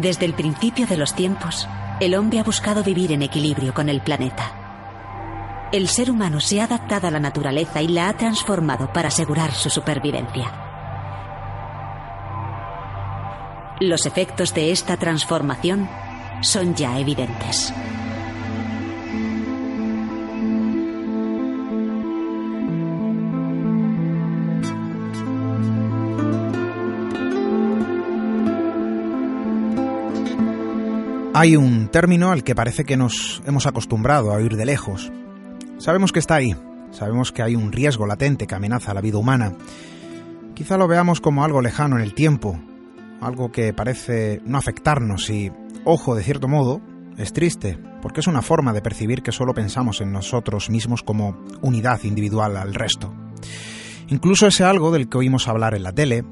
Desde el principio de los tiempos, el hombre ha buscado vivir en equilibrio con el planeta. El ser humano se ha adaptado a la naturaleza y la ha transformado para asegurar su supervivencia. Los efectos de esta transformación son ya evidentes. Hay un término al que parece que nos hemos acostumbrado a oír de lejos. Sabemos que está ahí, sabemos que hay un riesgo latente que amenaza la vida humana. Quizá lo veamos como algo lejano en el tiempo, algo que parece no afectarnos y, ojo, de cierto modo, es triste, porque es una forma de percibir que solo pensamos en nosotros mismos como unidad individual al resto. Incluso ese algo del que oímos hablar en la tele,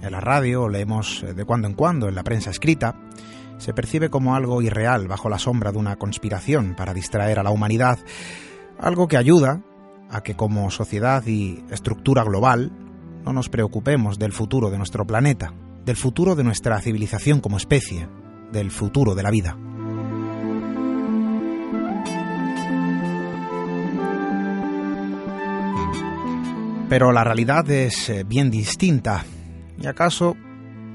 en la radio o leemos de cuando en cuando en la prensa escrita, se percibe como algo irreal bajo la sombra de una conspiración para distraer a la humanidad, algo que ayuda a que como sociedad y estructura global no nos preocupemos del futuro de nuestro planeta, del futuro de nuestra civilización como especie, del futuro de la vida. Pero la realidad es eh, bien distinta. ¿Y acaso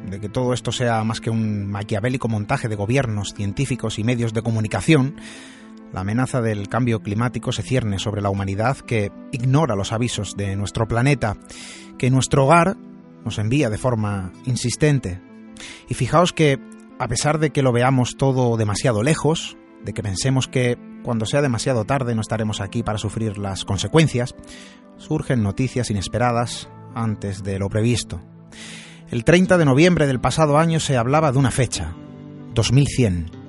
de que todo esto sea más que un maquiavélico montaje de gobiernos, científicos y medios de comunicación, la amenaza del cambio climático se cierne sobre la humanidad que ignora los avisos de nuestro planeta, que nuestro hogar nos envía de forma insistente. Y fijaos que, a pesar de que lo veamos todo demasiado lejos, de que pensemos que cuando sea demasiado tarde no estaremos aquí para sufrir las consecuencias, surgen noticias inesperadas antes de lo previsto. El 30 de noviembre del pasado año se hablaba de una fecha, 2100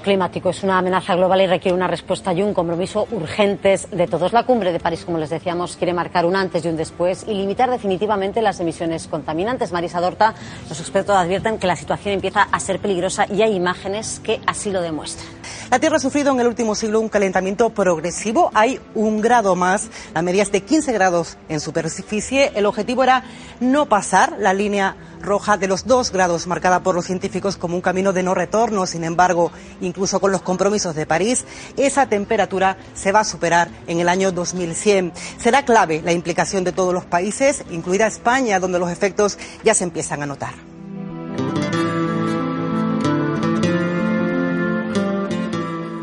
climático es una amenaza global y requiere una respuesta y un compromiso urgentes de todos. La cumbre de París, como les decíamos, quiere marcar un antes y un después y limitar definitivamente las emisiones contaminantes. Marisa Dorta, los expertos advierten que la situación empieza a ser peligrosa y hay imágenes que así lo demuestran. La Tierra ha sufrido en el último siglo un calentamiento progresivo. Hay un grado más. La media es de 15 grados en superficie. El objetivo era no pasar la línea roja de los dos grados marcada por los científicos como un camino de no retorno. Sin embargo, incluso con los compromisos de París, esa temperatura se va a superar en el año 2100. Será clave la implicación de todos los países, incluida España, donde los efectos ya se empiezan a notar.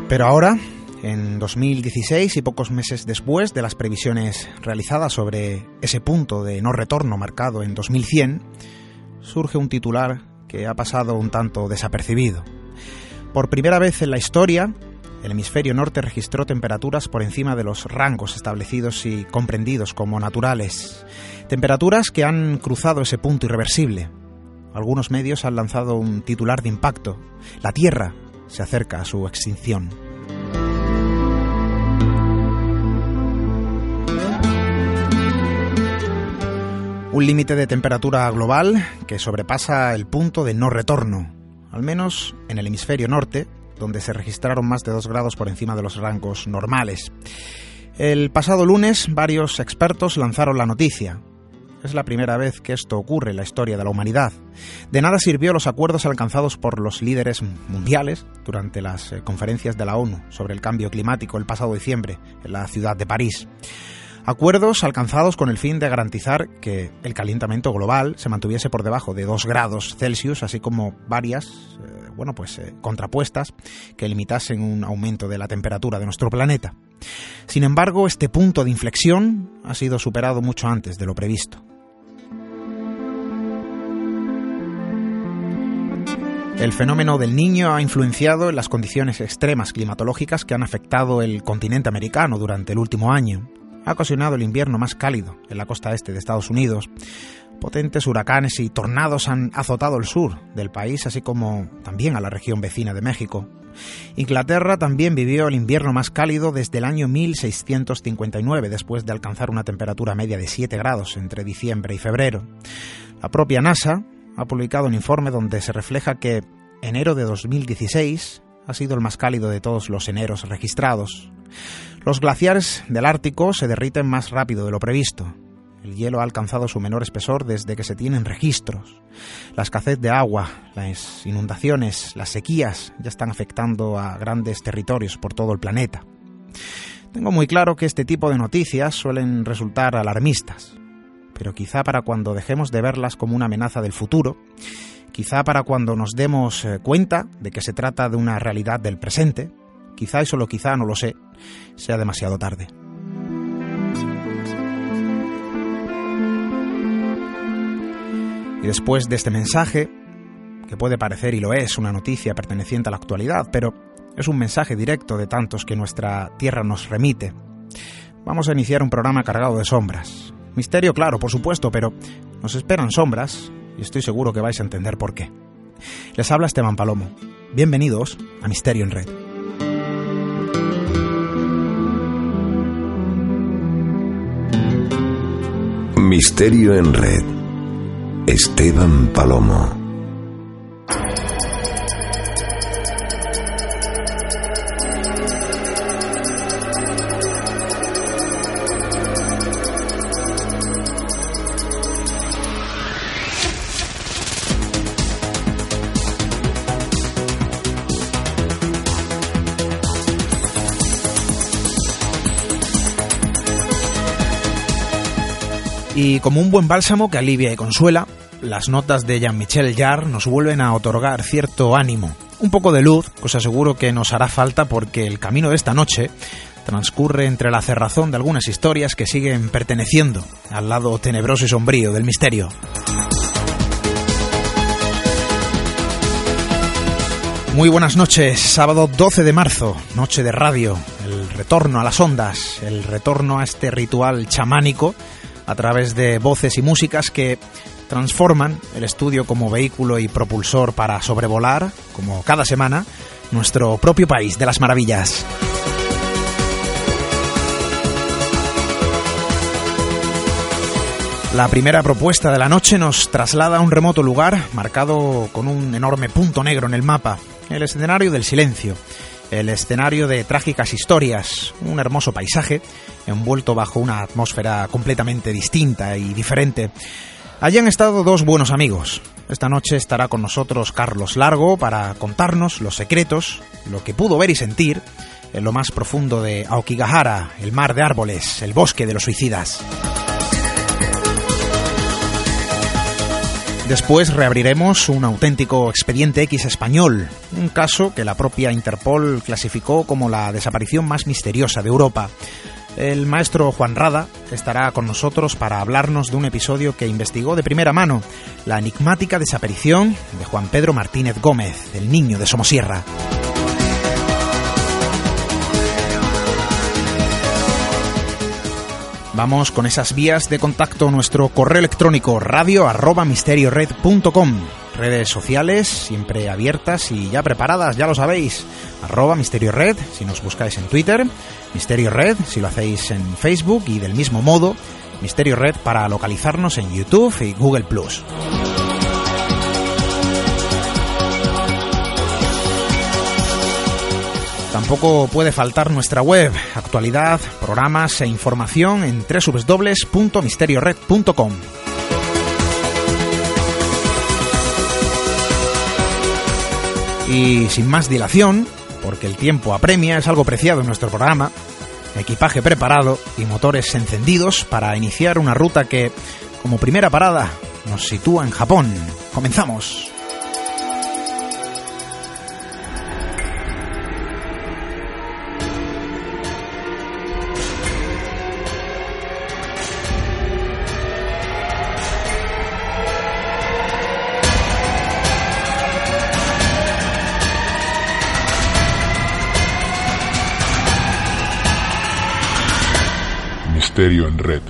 Pero ahora, en 2016 y pocos meses después de las previsiones realizadas sobre ese punto de no retorno marcado en 2100, surge un titular que ha pasado un tanto desapercibido. Por primera vez en la historia, el hemisferio norte registró temperaturas por encima de los rangos establecidos y comprendidos como naturales. Temperaturas que han cruzado ese punto irreversible. Algunos medios han lanzado un titular de impacto. La Tierra se acerca a su extinción. Un límite de temperatura global que sobrepasa el punto de no retorno, al menos en el hemisferio norte, donde se registraron más de 2 grados por encima de los rangos normales. El pasado lunes varios expertos lanzaron la noticia. Es la primera vez que esto ocurre en la historia de la humanidad. De nada sirvió los acuerdos alcanzados por los líderes mundiales durante las eh, conferencias de la ONU sobre el cambio climático el pasado diciembre en la ciudad de París. Acuerdos alcanzados con el fin de garantizar que el calentamiento global se mantuviese por debajo de 2 grados Celsius, así como varias, eh, bueno, pues eh, contrapuestas que limitasen un aumento de la temperatura de nuestro planeta. Sin embargo, este punto de inflexión ha sido superado mucho antes de lo previsto. El fenómeno del niño ha influenciado en las condiciones extremas climatológicas que han afectado el continente americano durante el último año ha ocasionado el invierno más cálido en la costa este de Estados Unidos. Potentes huracanes y tornados han azotado el sur del país, así como también a la región vecina de México. Inglaterra también vivió el invierno más cálido desde el año 1659, después de alcanzar una temperatura media de 7 grados entre diciembre y febrero. La propia NASA ha publicado un informe donde se refleja que enero de 2016 ha sido el más cálido de todos los eneros registrados. Los glaciares del Ártico se derriten más rápido de lo previsto. El hielo ha alcanzado su menor espesor desde que se tienen registros. La escasez de agua, las inundaciones, las sequías ya están afectando a grandes territorios por todo el planeta. Tengo muy claro que este tipo de noticias suelen resultar alarmistas, pero quizá para cuando dejemos de verlas como una amenaza del futuro, quizá para cuando nos demos eh, cuenta de que se trata de una realidad del presente, quizá y solo quizá, no lo sé, sea demasiado tarde. Y después de este mensaje, que puede parecer y lo es una noticia perteneciente a la actualidad, pero es un mensaje directo de tantos que nuestra tierra nos remite, vamos a iniciar un programa cargado de sombras. Misterio, claro, por supuesto, pero nos esperan sombras y estoy seguro que vais a entender por qué. Les habla Esteban Palomo. Bienvenidos a Misterio en Red. Misterio en Red. Esteban Palomo. Y como un buen bálsamo que alivia y consuela, las notas de Jean-Michel Jarre nos vuelven a otorgar cierto ánimo, un poco de luz, que os aseguro que nos hará falta porque el camino de esta noche transcurre entre la cerrazón de algunas historias que siguen perteneciendo al lado tenebroso y sombrío del misterio. Muy buenas noches, sábado 12 de marzo, noche de radio, el retorno a las ondas, el retorno a este ritual chamánico a través de voces y músicas que transforman el estudio como vehículo y propulsor para sobrevolar, como cada semana, nuestro propio país de las maravillas. La primera propuesta de la noche nos traslada a un remoto lugar marcado con un enorme punto negro en el mapa, el escenario del silencio, el escenario de trágicas historias, un hermoso paisaje envuelto bajo una atmósfera completamente distinta y diferente. Allí han estado dos buenos amigos. Esta noche estará con nosotros Carlos Largo para contarnos los secretos, lo que pudo ver y sentir en lo más profundo de Aokigahara, el mar de árboles, el bosque de los suicidas. Después reabriremos un auténtico expediente X español, un caso que la propia Interpol clasificó como la desaparición más misteriosa de Europa. El maestro Juan Rada estará con nosotros para hablarnos de un episodio que investigó de primera mano, la enigmática desaparición de Juan Pedro Martínez Gómez, el niño de Somosierra. Vamos con esas vías de contacto, nuestro correo electrónico radio. Redes sociales siempre abiertas y ya preparadas, ya lo sabéis. Arroba Misterio Red si nos buscáis en Twitter, Misterio Red si lo hacéis en Facebook y del mismo modo Misterio Red para localizarnos en YouTube y Google Tampoco puede faltar nuestra web, actualidad, programas e información en www.misteriored.com. Y sin más dilación, porque el tiempo apremia, es algo preciado en nuestro programa, equipaje preparado y motores encendidos para iniciar una ruta que, como primera parada, nos sitúa en Japón. Comenzamos. En Red.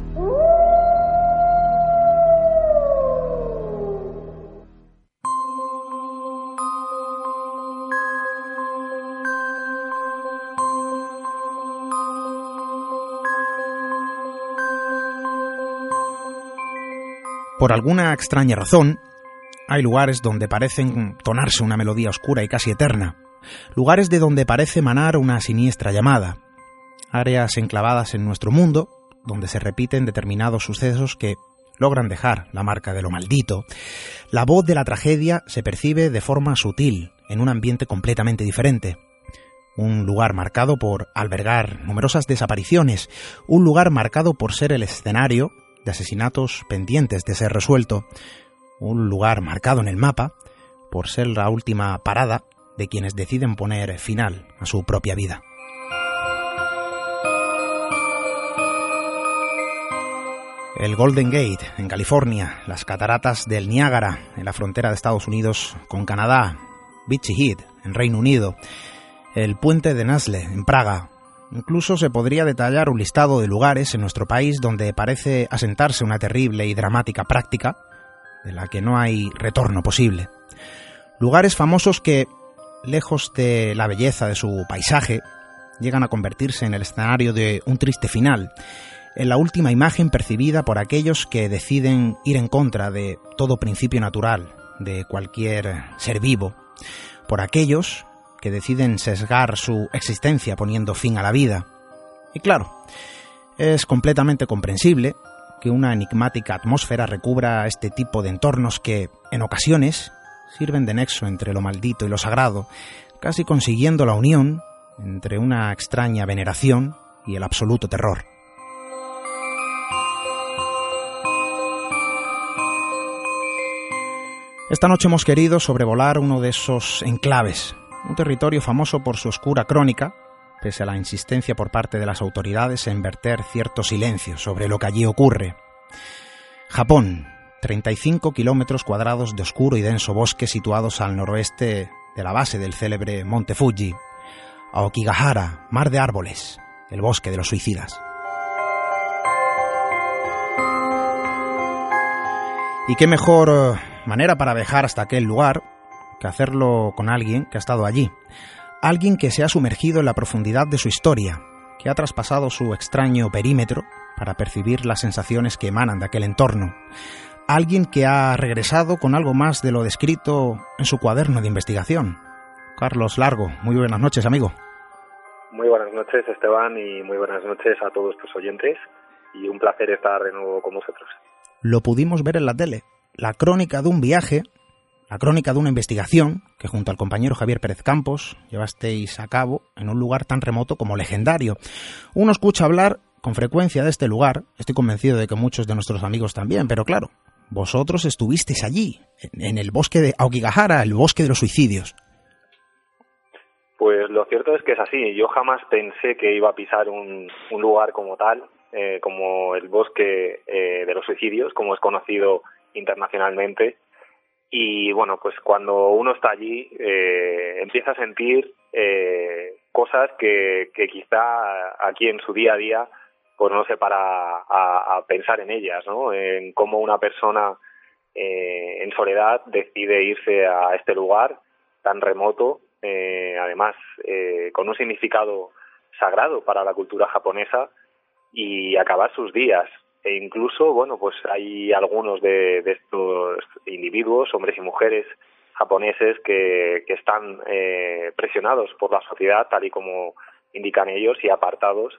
Por alguna extraña razón, hay lugares donde parecen tonarse una melodía oscura y casi eterna, lugares de donde parece manar una siniestra llamada, áreas enclavadas en nuestro mundo donde se repiten determinados sucesos que logran dejar la marca de lo maldito, la voz de la tragedia se percibe de forma sutil, en un ambiente completamente diferente. Un lugar marcado por albergar numerosas desapariciones, un lugar marcado por ser el escenario de asesinatos pendientes de ser resuelto, un lugar marcado en el mapa por ser la última parada de quienes deciden poner final a su propia vida. El Golden Gate en California, las cataratas del Niágara en la frontera de Estados Unidos con Canadá, Beachy Head en Reino Unido, el puente de Nasle en Praga. Incluso se podría detallar un listado de lugares en nuestro país donde parece asentarse una terrible y dramática práctica de la que no hay retorno posible. Lugares famosos que, lejos de la belleza de su paisaje, llegan a convertirse en el escenario de un triste final en la última imagen percibida por aquellos que deciden ir en contra de todo principio natural, de cualquier ser vivo, por aquellos que deciden sesgar su existencia poniendo fin a la vida. Y claro, es completamente comprensible que una enigmática atmósfera recubra este tipo de entornos que, en ocasiones, sirven de nexo entre lo maldito y lo sagrado, casi consiguiendo la unión entre una extraña veneración y el absoluto terror. Esta noche hemos querido sobrevolar uno de esos enclaves, un territorio famoso por su oscura crónica, pese a la insistencia por parte de las autoridades en verter cierto silencio sobre lo que allí ocurre. Japón, 35 kilómetros cuadrados de oscuro y denso bosque situados al noroeste de la base del célebre Monte Fuji. Aokigahara, mar de árboles, el bosque de los suicidas. Y qué mejor eh, manera para viajar hasta aquel lugar que hacerlo con alguien que ha estado allí. Alguien que se ha sumergido en la profundidad de su historia, que ha traspasado su extraño perímetro para percibir las sensaciones que emanan de aquel entorno. Alguien que ha regresado con algo más de lo descrito en su cuaderno de investigación. Carlos Largo, muy buenas noches, amigo. Muy buenas noches, Esteban, y muy buenas noches a todos tus oyentes. Y un placer estar de nuevo con vosotros lo pudimos ver en la tele. La crónica de un viaje, la crónica de una investigación que junto al compañero Javier Pérez Campos llevasteis a cabo en un lugar tan remoto como legendario. Uno escucha hablar con frecuencia de este lugar, estoy convencido de que muchos de nuestros amigos también, pero claro, vosotros estuvisteis allí, en el bosque de Aokigahara, el bosque de los suicidios. Pues lo cierto es que es así. Yo jamás pensé que iba a pisar un, un lugar como tal eh, como el bosque eh, de los suicidios, como es conocido internacionalmente. Y bueno, pues cuando uno está allí eh, empieza a sentir cosas que, que quizá aquí en su día a día pues no se para a, pensar en ellas, ¿no? En cómo una persona en soledad decide irse a este lugar tan remoto, además con un significado sagrado para la cultura japonesa y acabar sus días. E incluso, bueno, pues hay algunos de, estos individuos, hombres y mujeres, japoneses que, están eh, presionados por la sociedad, tal y como indican ellos, y apartados,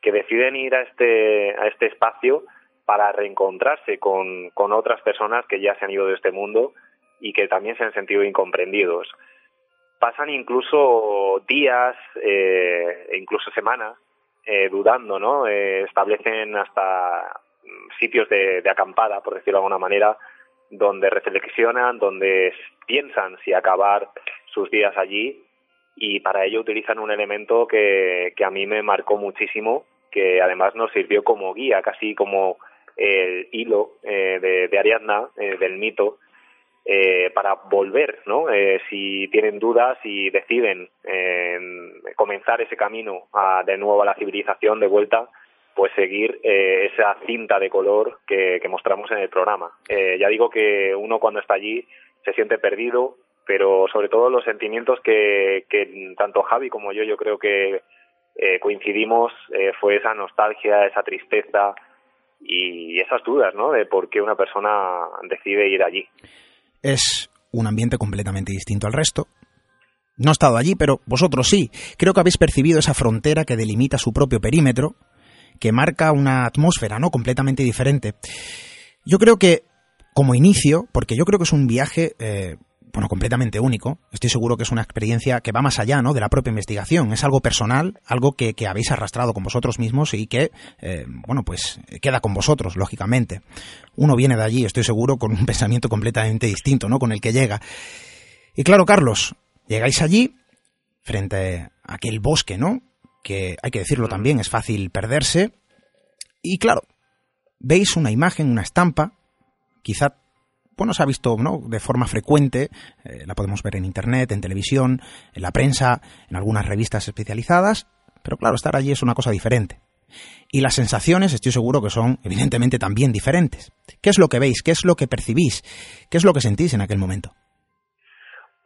que deciden ir a este, a este espacio para reencontrarse con, con otras personas que ya se han ido de este mundo y que también se han sentido incomprendidos. Pasan incluso días eh, e incluso semanas eh, dudando, ¿no? Eh, establecen hasta sitios de, acampada, por decirlo de alguna manera, donde reflexionan, donde piensan si acabar sus días allí y para ello utilizan un elemento que, que a mí me marcó muchísimo, que además nos sirvió como guía, casi como el hilo eh, de, Ariadna, eh, del mito, eh, para volver, ¿no? Eh, si tienen dudas y deciden eh, comenzar ese camino a, de nuevo a la civilización de vuelta, pues seguir eh, esa cinta de color que, mostramos en el programa. Eh, ya digo que uno cuando está allí se siente perdido, pero sobre todo los sentimientos que, que tanto Javi como yo yo creo que eh, coincidimos fue esa nostalgia, esa tristeza y esas dudas, ¿no? De por qué una persona decide ir allí. Es un ambiente completamente distinto al resto. No he estado allí, pero vosotros sí. Creo que habéis percibido esa frontera que delimita su propio perímetro, que marca una atmósfera, ¿no? Completamente diferente. Yo creo que, como inicio, porque yo creo que es un viaje, eh, bueno, completamente único, estoy seguro que es una experiencia que va más allá, ¿no? De la propia investigación. Es algo personal, algo que, que habéis arrastrado con vosotros mismos y que, eh, bueno, pues queda con vosotros, lógicamente. Uno viene de allí, estoy seguro, con un pensamiento completamente distinto, ¿no? Con el que llega. Y claro, Carlos, llegáis allí, frente a aquel bosque, ¿no? Que hay que decirlo también, es fácil perderse. Y claro, veis una imagen, una estampa, quizá, bueno, se ha visto ¿no? de forma frecuente, eh, la podemos ver en Internet, en televisión, en la prensa, en algunas revistas especializadas, pero claro, estar allí es una cosa diferente. Y las sensaciones, estoy seguro que son evidentemente también diferentes. ¿Qué es lo que veis? ¿Qué es lo que percibís? ¿Qué es lo que sentís en aquel momento?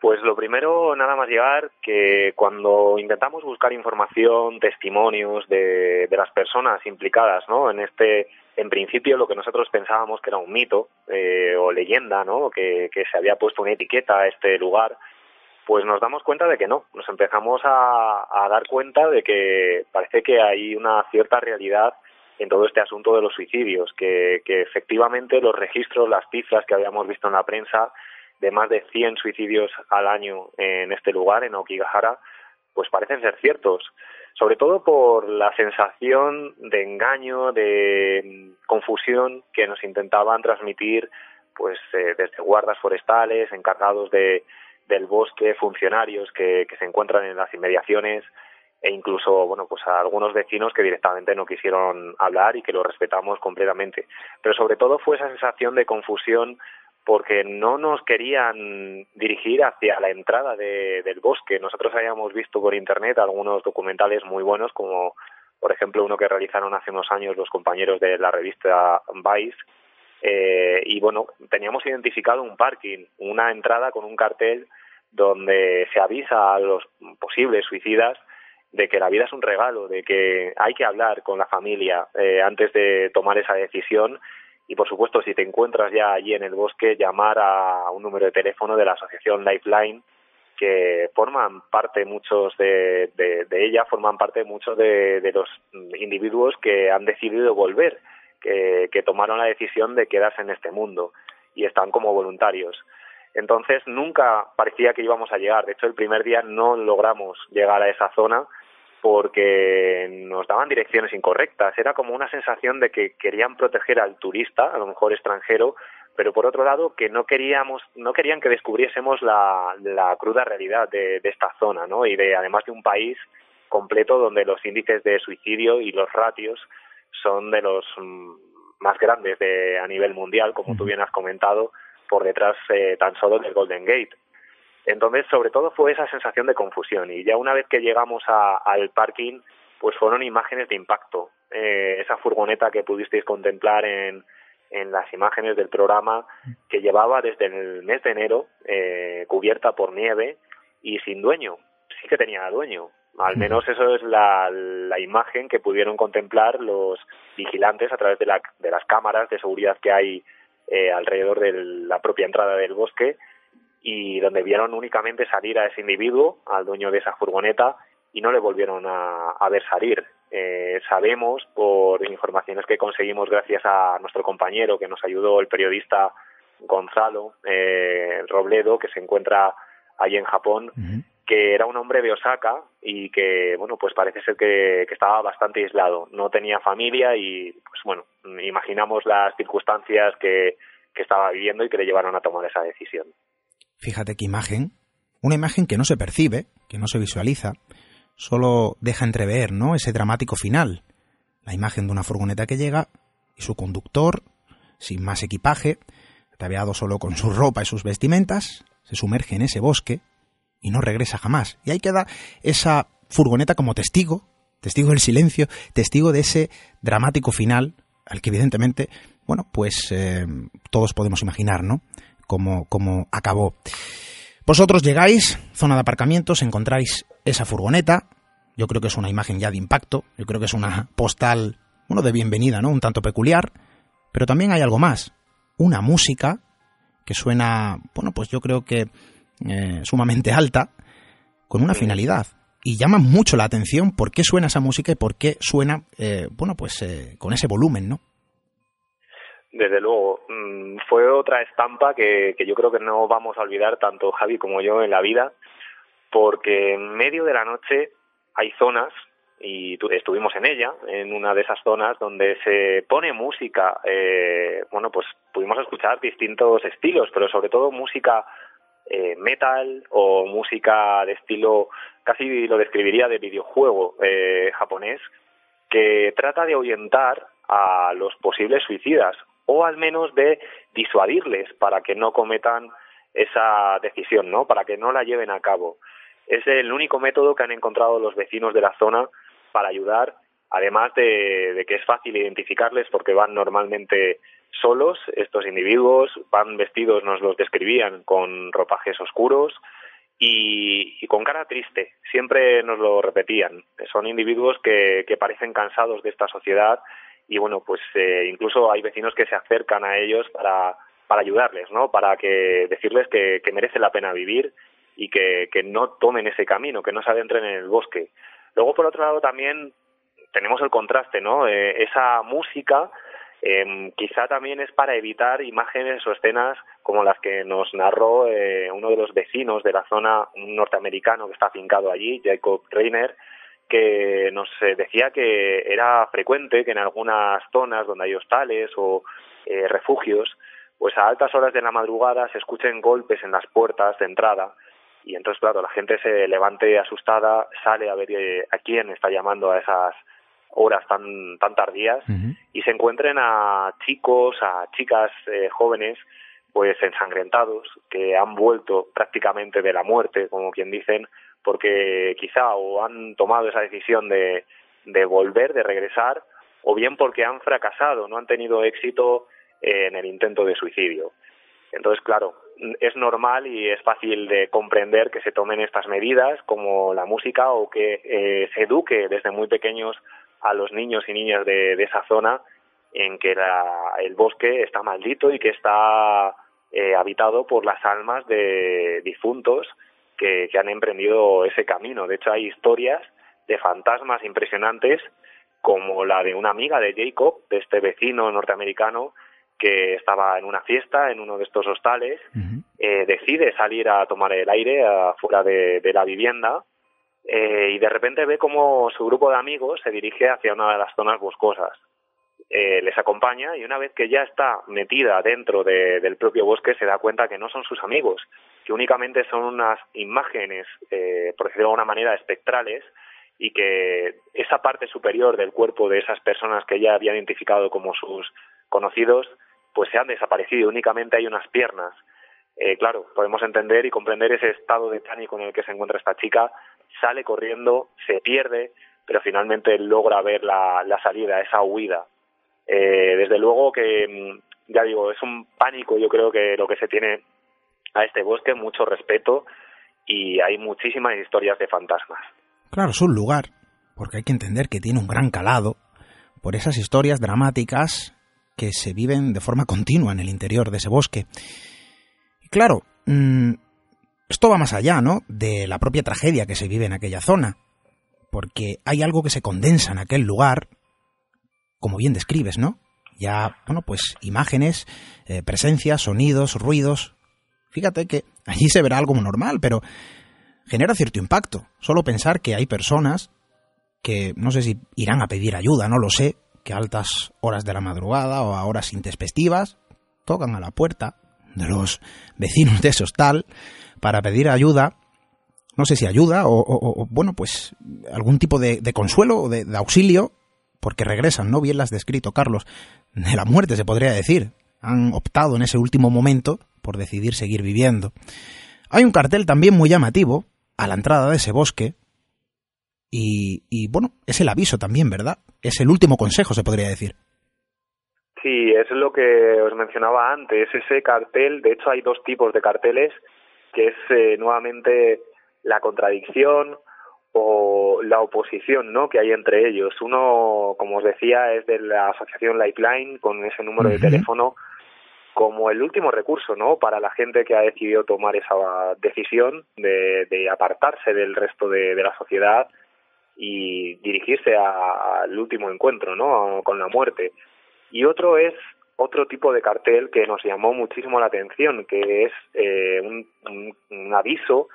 Pues lo primero, nada más llegar, que cuando intentamos buscar información, testimonios de, de las personas implicadas, ¿no? En este, en principio, lo que nosotros pensábamos que era un mito eh, o leyenda, ¿no? Que, que se había puesto una etiqueta a este lugar, pues nos damos cuenta de que no. Nos empezamos a, a dar cuenta de que parece que hay una cierta realidad en todo este asunto de los suicidios, que, que efectivamente los registros, las cifras que habíamos visto en la prensa, de más de 100 suicidios al año en este lugar, en Aokigahara, pues parecen ser ciertos. Sobre todo por la sensación de engaño, de confusión que nos intentaban transmitir pues eh, desde guardas forestales, encargados de, del bosque, funcionarios que, que se encuentran en las inmediaciones e incluso bueno pues a algunos vecinos que directamente no quisieron hablar y que lo respetamos completamente pero sobre todo fue esa sensación de confusión porque no nos querían dirigir hacia la entrada de, del bosque. Nosotros habíamos visto por internet algunos documentales muy buenos, como por ejemplo uno que realizaron hace unos años los compañeros de la revista Vice, eh, y bueno, teníamos identificado un parking, una entrada con un cartel donde se avisa a los posibles suicidas de que la vida es un regalo, de que hay que hablar con la familia eh, antes de tomar esa decisión y por supuesto si te encuentras ya allí en el bosque llamar a un número de teléfono de la asociación Lifeline que forman parte muchos de, de, de ella forman parte muchos de, de, los individuos que han decidido volver que, que tomaron la decisión de quedarse en este mundo y están como voluntarios. Entonces nunca parecía que íbamos a llegar. De hecho el primer día no logramos llegar a esa zona porque nos daban direcciones incorrectas. Era como una sensación de que querían proteger al turista, a lo mejor extranjero, pero por otro lado que no queríamos, no querían que descubriésemos la, la cruda realidad de, de esta zona, ¿no? Y de además de un país completo donde los índices de suicidio y los ratios son de los más grandes de, a nivel mundial, como tú bien has comentado, por detrás eh, tan solo del Golden Gate. Entonces, sobre todo fue esa sensación de confusión y ya una vez que llegamos a, al parking, pues fueron imágenes de impacto. Eh, esa furgoneta que pudisteis contemplar en, en las imágenes del programa que llevaba desde el mes de enero eh, cubierta por nieve y sin dueño. Sí que tenía dueño. Al menos eso es la, la imagen que pudieron contemplar los vigilantes a través de, la, de las cámaras de seguridad que hay eh, alrededor de la propia entrada del bosque y donde vieron únicamente salir a ese individuo, al dueño de esa furgoneta, y no le volvieron a, ver salir. Eh, sabemos por informaciones que conseguimos gracias a nuestro compañero que nos ayudó, el periodista Gonzalo eh, Robledo, que se encuentra allí en Japón, que era un hombre de Osaka y que, bueno, pues parece ser que, que, estaba bastante aislado. No tenía familia y, pues bueno, imaginamos las circunstancias que, que estaba viviendo y que le llevaron a tomar esa decisión. Fíjate qué imagen, una imagen que no se percibe, que no se visualiza, solo deja entrever, ¿no? Ese dramático final. La imagen de una furgoneta que llega y su conductor, sin más equipaje, ataviado solo con su ropa y sus vestimentas, se sumerge en ese bosque y no regresa jamás. Y ahí queda esa furgoneta como testigo, testigo del silencio, testigo de ese dramático final al que evidentemente, bueno, pues eh, todos podemos imaginar, ¿no? Cómo, cómo acabó. Vosotros llegáis, zona de aparcamientos, encontráis esa furgoneta. Yo creo que es una imagen ya de impacto. Yo creo que es una postal, bueno, de bienvenida, ¿no? Un tanto peculiar. Pero también hay algo más. Una música que suena, bueno, pues yo creo que eh, sumamente alta, con una finalidad. Y llama mucho la atención por qué suena esa música y por qué suena, eh, bueno, pues eh, con ese volumen, ¿no? Desde luego, mm, fue otra estampa que, yo creo que no vamos a olvidar tanto Javi como yo en la vida, porque en medio de la noche hay zonas y estuvimos en ella, en una de esas zonas donde se pone música, eh, bueno, pues pudimos escuchar distintos estilos, pero sobre todo música eh, metal o música de estilo, casi lo describiría de videojuego eh, japonés, que trata de ahuyentar a los posibles suicidas o al menos de disuadirles para que no cometan esa decisión, ¿no? Para que no la lleven a cabo. Es el único método que han encontrado los vecinos de la zona para ayudar, además de, que es fácil identificarles porque van normalmente solos, estos individuos van vestidos, nos los describían, con ropajes oscuros y, con cara triste, siempre nos lo repetían. Son individuos que, que parecen cansados de esta sociedad y bueno, pues eh, incluso hay vecinos que se acercan a ellos para, para ayudarles, ¿no? Para que decirles que, merece la pena vivir y que, que no tomen ese camino, que no se adentren en el bosque. Luego, por otro lado, también tenemos el contraste, ¿no? Eh, esa música eh, quizá también es para evitar imágenes o escenas como las que nos narró eh, uno de los vecinos de la zona, un norteamericano que está afincado allí, Jacob Reiner, que nos eh, decía que era frecuente que en algunas zonas donde hay hostales o eh, refugios, pues a altas horas de la madrugada se escuchen golpes en las puertas de entrada. Y entonces, claro, la gente se levante asustada, sale a ver eh, a quién está llamando a esas horas tan, tan tardías y se encuentren a chicos, a chicas jóvenes pues ensangrentados que han vuelto prácticamente de la muerte, como quien dicen, porque quizá o han tomado esa decisión de, de volver, de regresar, o bien porque han fracasado, no han tenido éxito en el intento de suicidio. Entonces, claro, es normal y es fácil de comprender que se tomen estas medidas como la música o que eh, se eduque desde muy pequeños a los niños y niñas de, esa zona en que el bosque está maldito y que está eh, habitado por las almas de difuntos que, han emprendido ese camino. De hecho, hay historias de fantasmas impresionantes como la de una amiga de Jacob, de este vecino norteamericano, que estaba en una fiesta en uno de estos hostales, eh, decide salir a tomar el aire afuera de, la vivienda eh, y de repente ve como su grupo de amigos se dirige hacia una de las zonas boscosas. Eh, les acompaña y una vez que ya está metida dentro del propio bosque se da cuenta que no son sus amigos, que únicamente son unas imágenes, eh, por decirlo de alguna manera, espectrales y que esa parte superior del cuerpo de esas personas que ella había identificado como sus conocidos, pues se han desaparecido, únicamente hay unas piernas. Eh, claro, podemos entender y comprender ese estado de pánico en el que se encuentra esta chica, sale corriendo, se pierde, pero finalmente logra ver la, la salida, esa huida. Eh, desde luego que, mm, ya digo, es un pánico, yo creo que lo que se tiene a este bosque, mucho respeto y hay muchísimas historias de fantasmas. Claro, es un lugar, porque hay que entender que tiene un gran calado por esas historias dramáticas que se viven de forma continua en el interior de ese bosque. Y claro, mm, esto va más allá, ¿no? De la propia tragedia que se vive en aquella zona. Porque hay algo que se condensa en aquel lugar, como bien describes, ¿no? Ya, bueno, pues imágenes, eh, presencias, sonidos, ruidos. Fíjate que allí se verá algo normal, pero genera cierto impacto. Solo pensar que hay personas que no sé si irán a pedir ayuda, no lo sé, que a altas horas de la madrugada o a horas intempestivas tocan a la puerta de los vecinos de esos tal para pedir ayuda, no sé si ayuda o, bueno, pues algún tipo de, consuelo o de, auxilio, porque regresan, ¿no? Bien las descrito, Carlos, de la muerte se podría decir. Han optado en ese último momento por decidir seguir viviendo. Hay un cartel también muy llamativo a la entrada de ese bosque, y, y, bueno, es el aviso también, ¿verdad? Es el último consejo, se podría decir. Sí, es lo que os mencionaba antes, ese cartel, de hecho hay dos tipos de carteles, que es eh, nuevamente la contradicción o la oposición ¿no? que hay entre ellos. Uno, como os decía, es de la asociación Lifeline, con ese número de teléfono como el último recurso ¿no? para la gente que ha decidido tomar esa decisión de, de apartarse del resto de, la sociedad y dirigirse al último encuentro, ¿no? Con la muerte. Y otro es otro tipo de cartel que nos llamó muchísimo la atención, que es eh, un, aviso,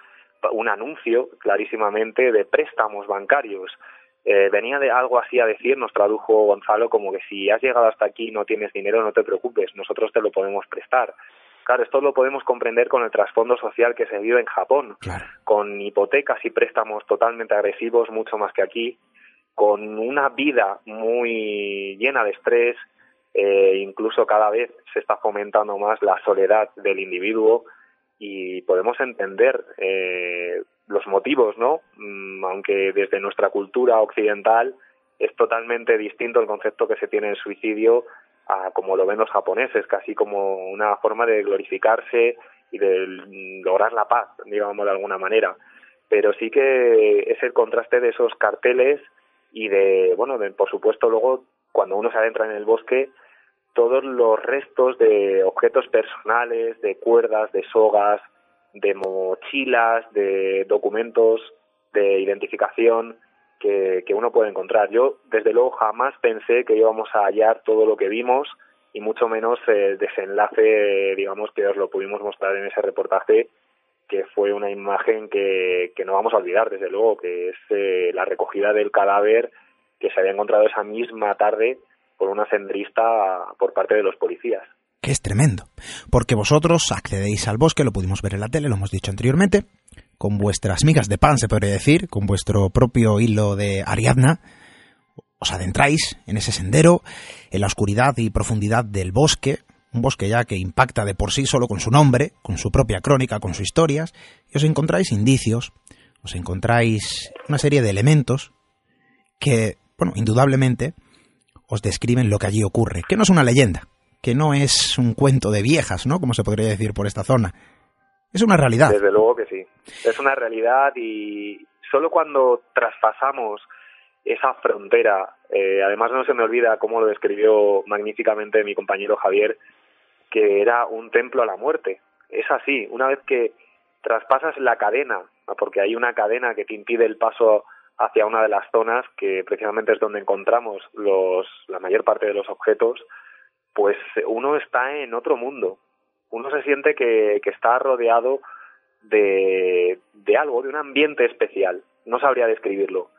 un anuncio clarísimamente de préstamos bancarios. Eh, venía de algo así a decir, nos tradujo Gonzalo, como que si has llegado hasta aquí y no tienes dinero, no te preocupes, nosotros te lo podemos prestar. Claro, esto lo podemos comprender con el trasfondo social que se vive en Japón, con hipotecas y préstamos totalmente agresivos, mucho más que aquí, con una vida muy llena de estrés, eh, incluso cada vez se está fomentando más la soledad del individuo y podemos entender eh, los motivos, ¿no? Mm, aunque desde nuestra cultura occidental es totalmente distinto el concepto que se tiene en suicidio a como lo ven los japoneses, casi como una forma de glorificarse y de lograr la paz, digamos de alguna manera. Pero sí que es el contraste de esos carteles y de, bueno, por supuesto luego cuando uno se adentra en el bosque, todos los restos de objetos personales, de cuerdas, de sogas, de mochilas, de documentos de identificación, que, uno puede encontrar. Yo, desde luego, jamás pensé que íbamos a hallar todo lo que vimos y mucho menos el desenlace, digamos, que os lo pudimos mostrar en ese reportaje, que fue una imagen que, que no vamos a olvidar, desde luego, que es eh, la recogida del cadáver que se había encontrado esa misma tarde por una senderista por parte de los policías. Que es tremendo, porque vosotros accedéis al bosque, lo pudimos ver en la tele, lo hemos dicho anteriormente, con vuestras migas de pan, se podría decir, con vuestro propio hilo de Ariadna, os adentráis en ese sendero, en la oscuridad y profundidad del bosque, un bosque ya que impacta de por sí solo con su nombre, con su propia crónica, con sus historias, y os encontráis indicios, os encontráis una serie de elementos que, bueno, indudablemente os describen lo que allí ocurre, que no es una leyenda, que no es un cuento de viejas, ¿no? Como se podría decir por esta zona, es una realidad. Desde luego que sí. Es una realidad y solo cuando traspasamos esa frontera, eh, además no se me olvida cómo lo describió magníficamente mi compañero Javier, que era un templo a la muerte. Es así, una vez que traspasas la cadena, porque hay una cadena que te impide el paso hacia una de las zonas que precisamente es donde encontramos los, la mayor parte de los objetos, pues uno está en otro mundo, uno se siente que, que está rodeado de, de algo, de un ambiente especial. No sabría describirlo,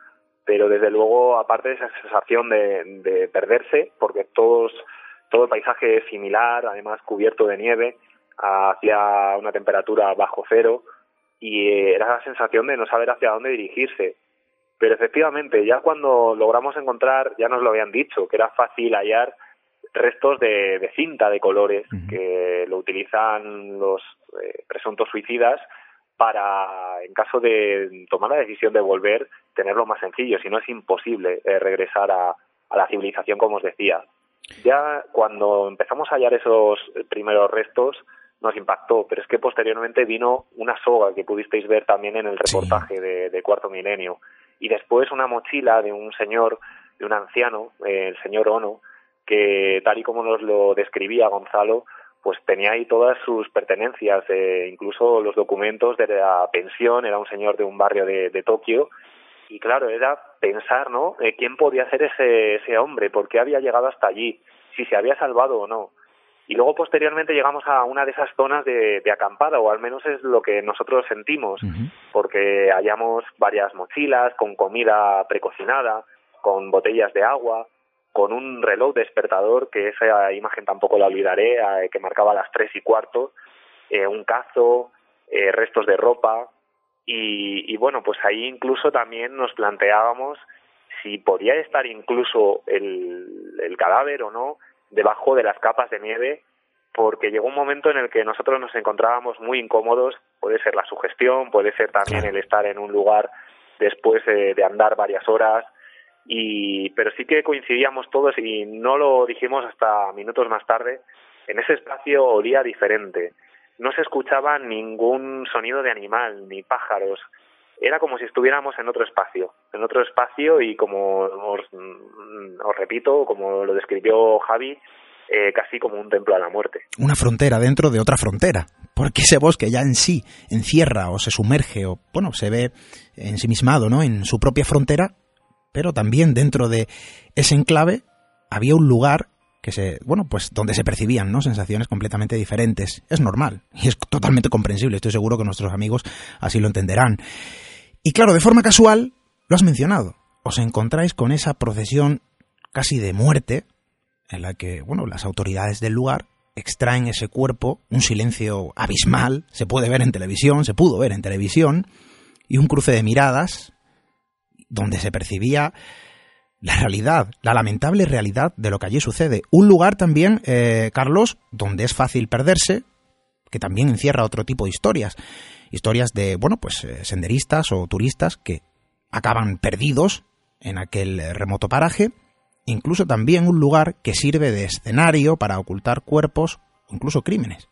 pero desde luego, aparte de esa sensación de, de perderse, porque todos, todo el paisaje es similar, además cubierto de nieve, hacia una temperatura bajo cero, y era la sensación de no saber hacia dónde dirigirse. Pero efectivamente, ya cuando logramos encontrar, ya nos lo habían dicho, que era fácil hallar restos de, cinta de colores que lo utilizan los eh, presuntos suicidas para, en caso de tomar la decisión de volver, tenerlo más sencillo, si no es imposible eh, regresar a, a la civilización, como os decía. Ya cuando empezamos a hallar esos primeros restos, nos impactó, pero es que posteriormente vino una soga que pudisteis ver también en el reportaje de, de, Cuarto Milenio, y después una mochila de un señor, de un anciano, eh, el señor Ono, que tal y como nos lo describía Gonzalo, pues tenía ahí todas sus pertenencias, eh, incluso los documentos de la pensión, era un señor de un barrio de, de Tokio, y claro, era pensar, ¿no? Eh, ¿Quién podía ser ese, ese hombre? ¿Por qué había llegado hasta allí? Si se había salvado o no. Y luego posteriormente llegamos a una de esas zonas de, de acampada, o al menos es lo que nosotros sentimos, porque hallamos varias mochilas con comida precocinada, con botellas de agua, con un reloj despertador, que esa imagen tampoco la olvidaré, eh, que marcaba las tres y cuarto, eh, un cazo, eh, restos de ropa, y, y bueno, pues ahí incluso también nos planteábamos si podía estar incluso el, el cadáver o no debajo de las capas de nieve porque llegó un momento en el que nosotros nos encontrábamos muy incómodos, puede ser la sugestión, puede ser también el estar en un lugar después de, de andar varias horas, y pero sí que coincidíamos todos y no lo dijimos hasta minutos más tarde, en ese espacio olía diferente, no se escuchaba ningún sonido de animal, ni pájaros, era como si estuviéramos en otro espacio, en otro espacio y como os, mm, repito, como lo describió Javi, eh, casi como un templo a la muerte. Una frontera dentro de otra frontera, porque ese bosque ya en sí encierra o se sumerge o, bueno, se ve ensimismado, ¿no?, en su propia frontera, pero también dentro de ese enclave había un lugar que se, bueno, pues donde se percibían, ¿no? Sensaciones completamente diferentes. Es normal y es totalmente comprensible. Estoy seguro que nuestros amigos así lo entenderán. Y claro, de forma casual, lo has mencionado. Os encontráis con esa procesión casi de muerte en la que, bueno, las autoridades del lugar extraen ese cuerpo, un silencio abismal, se puede ver en televisión, se pudo ver en televisión, y un cruce de miradas donde se percibía la realidad, la lamentable realidad de lo que allí sucede. Un lugar también, eh, Carlos, donde es fácil perderse, que también encierra otro tipo de historias. Historias de, bueno, pues eh, senderistas o turistas que acaban perdidos en aquel eh, remoto paraje. Incluso también un lugar que sirve de escenario para ocultar cuerpos incluso crímenes.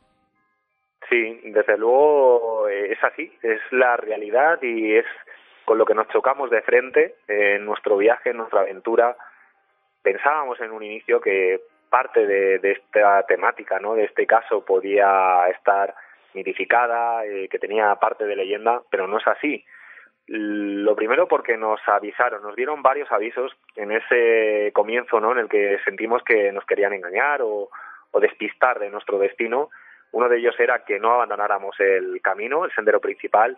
Sí, desde luego es así, es la realidad y es con lo que nos chocamos de frente en nuestro viaje, en nuestra aventura. Pensábamos en un inicio que parte de, esta temática, ¿no? de este caso, podía estar mitificada, eh, que tenía parte de leyenda, pero no es así. Lo primero porque nos avisaron, nos dieron varios avisos en ese comienzo, ¿no? En el que sentimos que nos querían engañar o despistar de nuestro destino. Uno de ellos era que no abandonáramos el camino, el sendero principal,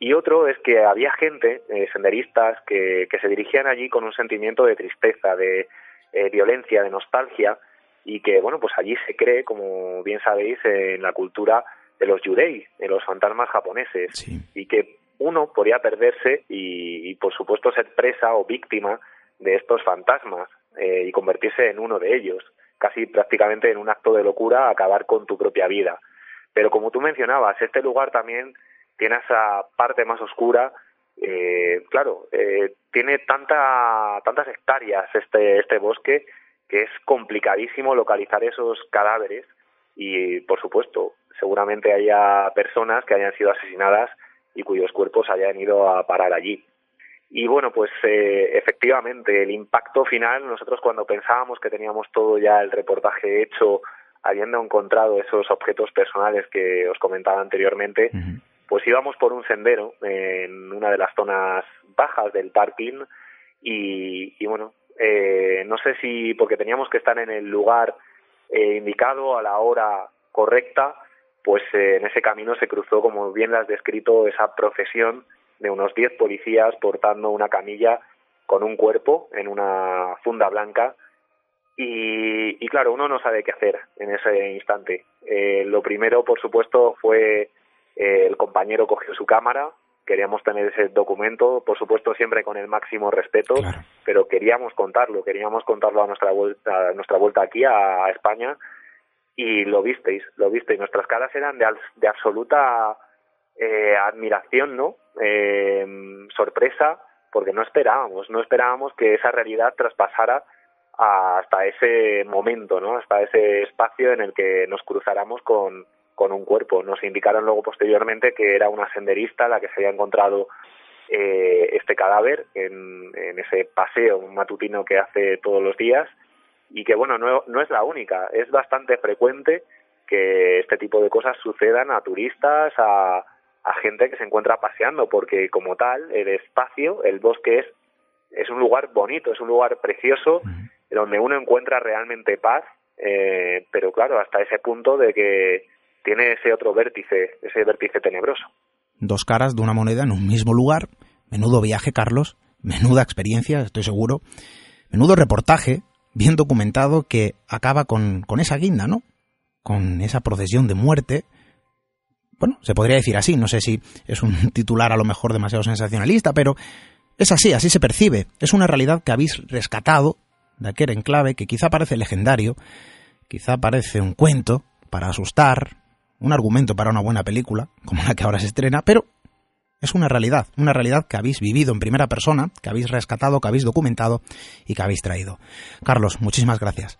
y otro es que había gente, eh, senderistas, que, que se dirigían allí con un sentimiento de tristeza, de eh, violencia, de nostalgia, y que, bueno, pues allí se cree, como bien sabéis, en la cultura de los yurei, de los fantasmas japoneses, y que uno podría perderse y, y, por supuesto, ser presa o víctima de estos fantasmas eh, y convertirse en uno de ellos, casi prácticamente en un acto de locura, acabar con tu propia vida. Pero como tú mencionabas, este lugar también tiene esa parte más oscura. Eh, claro, eh, tiene tanta, tantas hectáreas este, este bosque que es complicadísimo localizar esos cadáveres y, por supuesto, seguramente haya personas que hayan sido asesinadas y cuyos cuerpos hayan ido a parar allí. Y bueno, pues eh, efectivamente, el impacto final, nosotros cuando pensábamos que teníamos todo ya el reportaje hecho, habiendo encontrado esos objetos personales que os comentaba anteriormente, pues íbamos por un sendero en una de las zonas bajas del parking y, bueno, eh, no sé si porque teníamos que estar en el lugar eh, indicado a la hora correcta, pues eh, en ese camino se cruzó, como bien lo has descrito, esa procesión de unos 10 policías portando una camilla con un cuerpo en una funda blanca y, y claro, uno no sabe qué hacer en ese instante. Eh, lo primero, por supuesto, fue eh, el compañero cogió su cámara, queríamos tener ese documento, por supuesto siempre con el máximo respeto, pero queríamos contarlo, queríamos contarlo a nuestra vuelta, a nuestra vuelta aquí a, España y lo visteis, lo visteis, nuestras caras eran de, de absoluta eh, admiración, ¿no? Eh, sorpresa, porque no esperábamos, no esperábamos que esa realidad traspasara hasta ese momento, ¿no? Hasta ese espacio en el que nos cruzáramos con, con un cuerpo. Nos indicaron luego posteriormente que era una senderista la que se había encontrado eh, este cadáver en, en, ese paseo matutino que hace todos los días y que bueno, no, no es la única, es bastante frecuente que este tipo de cosas sucedan a turistas, a, a gente que se encuentra paseando, porque como tal, el espacio, el bosque es, es un lugar bonito, es un lugar precioso, donde uno encuentra realmente paz, eh, pero claro, hasta ese punto de que tiene ese otro vértice, ese vértice tenebroso. Dos caras de una moneda en un mismo lugar. Menudo viaje, Carlos. Menuda experiencia, estoy seguro. Menudo reportaje, bien documentado, que acaba con, esa guinda, ¿no? Con esa procesión de muerte. Bueno, se podría decir así, no sé si es un titular a lo mejor demasiado sensacionalista, pero es así, así se percibe. Es una realidad que habéis rescatado de aquel enclave que quizá parece legendario, quizá parece un cuento para asustar, un argumento para una buena película, como la que ahora se estrena, pero es una realidad, una realidad que habéis vivido en primera persona, que habéis rescatado, que habéis documentado y que habéis traído. Carlos, muchísimas gracias.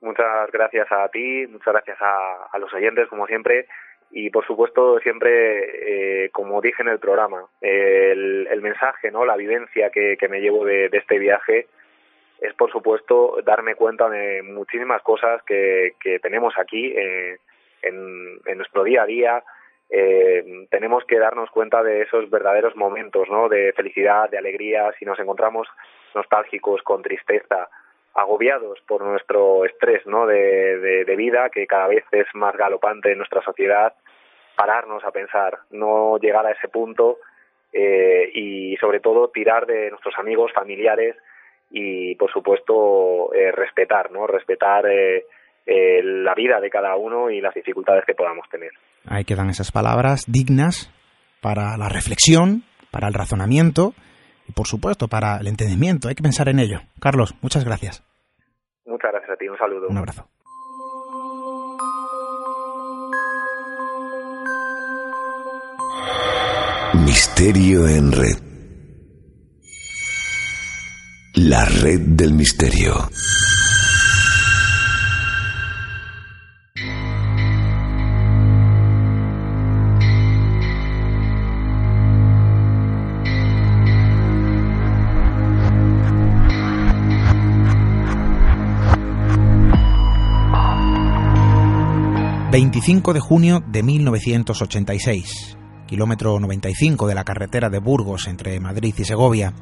Muchas gracias a ti, muchas gracias a, los oyentes, como siempre, y por supuesto siempre, eh, como dije en el programa, el, mensaje, no, la vivencia que, me llevo de, este viaje es por supuesto darme cuenta de muchísimas cosas que, tenemos aquí eh, en, nuestro día a día. Eh, tenemos que darnos cuenta de esos verdaderos momentos ¿no? de felicidad, de alegría, si nos encontramos nostálgicos, con tristeza, agobiados por nuestro estrés ¿no? de, de, vida, que cada vez es más galopante en nuestra sociedad, pararnos a pensar, no llegar a ese punto eh, y sobre todo tirar de nuestros amigos, familiares y por supuesto eh, respetar, ¿no? Respetar eh, la vida de cada uno y las dificultades que podamos tener. Ahí quedan esas palabras dignas para la reflexión, para el razonamiento y por supuesto para el entendimiento. Hay que pensar en ello. Carlos, muchas gracias. Muchas gracias a ti. Un saludo. Un abrazo. Misterio en red. La red del misterio. 25 de junio de 1986, kilómetro 95 de la carretera de Burgos entre Madrid y Segovia.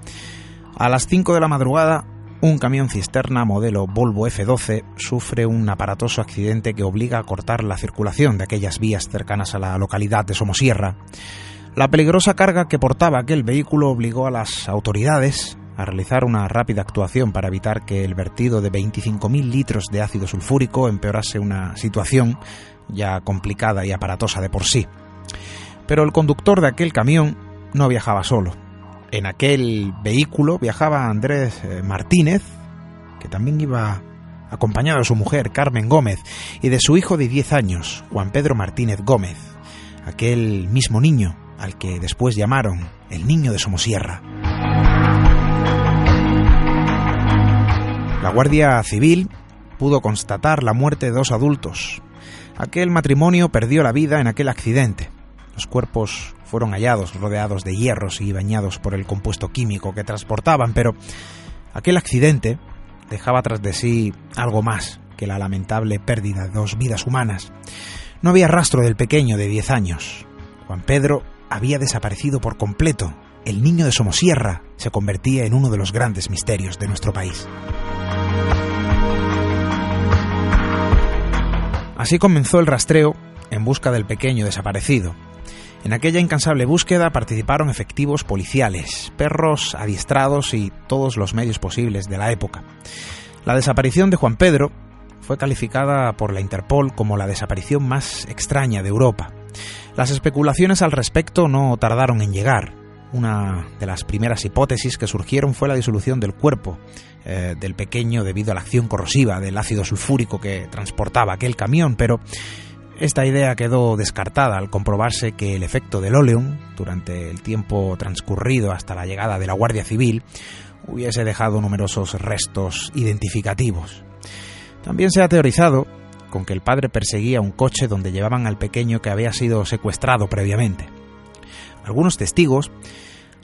A las 5 de la madrugada, un camión cisterna modelo Volvo F12 sufre un aparatoso accidente que obliga a cortar la circulación de aquellas vías cercanas a la localidad de Somosierra. La peligrosa carga que portaba aquel vehículo obligó a las autoridades a realizar una rápida actuación para evitar que el vertido de 25.000 litros de ácido sulfúrico empeorase una situación ya complicada y aparatosa de por sí. Pero el conductor de aquel camión no viajaba solo. En aquel vehículo viajaba Andrés eh, Martínez, que también iba acompañado de su mujer Carmen Gómez y de su hijo de 10 años, Juan Pedro Martínez Gómez, aquel mismo niño al que después llamaron el niño de Somosierra. La Guardia Civil pudo constatar la muerte de dos adultos, Aquel matrimonio perdió la vida en aquel accidente. Los cuerpos fueron hallados rodeados de hierros y bañados por el compuesto químico que transportaban, pero aquel accidente dejaba tras de sí algo más que la lamentable pérdida de dos vidas humanas. No había rastro del pequeño de 10 años. Juan Pedro había desaparecido por completo. El niño de Somosierra se convertía en uno de los grandes misterios de nuestro país. Así comenzó el rastreo en busca del pequeño desaparecido. En aquella incansable búsqueda participaron efectivos policiales, perros adiestrados y todos los medios posibles de la época. La desaparición de Juan Pedro fue calificada por la Interpol como la desaparición más extraña de Europa. Las especulaciones al respecto no tardaron en llegar. Una de las primeras hipótesis que surgieron fue la disolución del cuerpo eh, del pequeño debido a la acción corrosiva del ácido sulfúrico que transportaba aquel camión, pero esta idea quedó descartada al comprobarse que el efecto del óleum, durante el tiempo transcurrido hasta la llegada de la Guardia Civil, hubiese dejado numerosos restos identificativos. También se ha teorizado con que el padre perseguía un coche donde llevaban al pequeño que había sido secuestrado previamente. Algunos testigos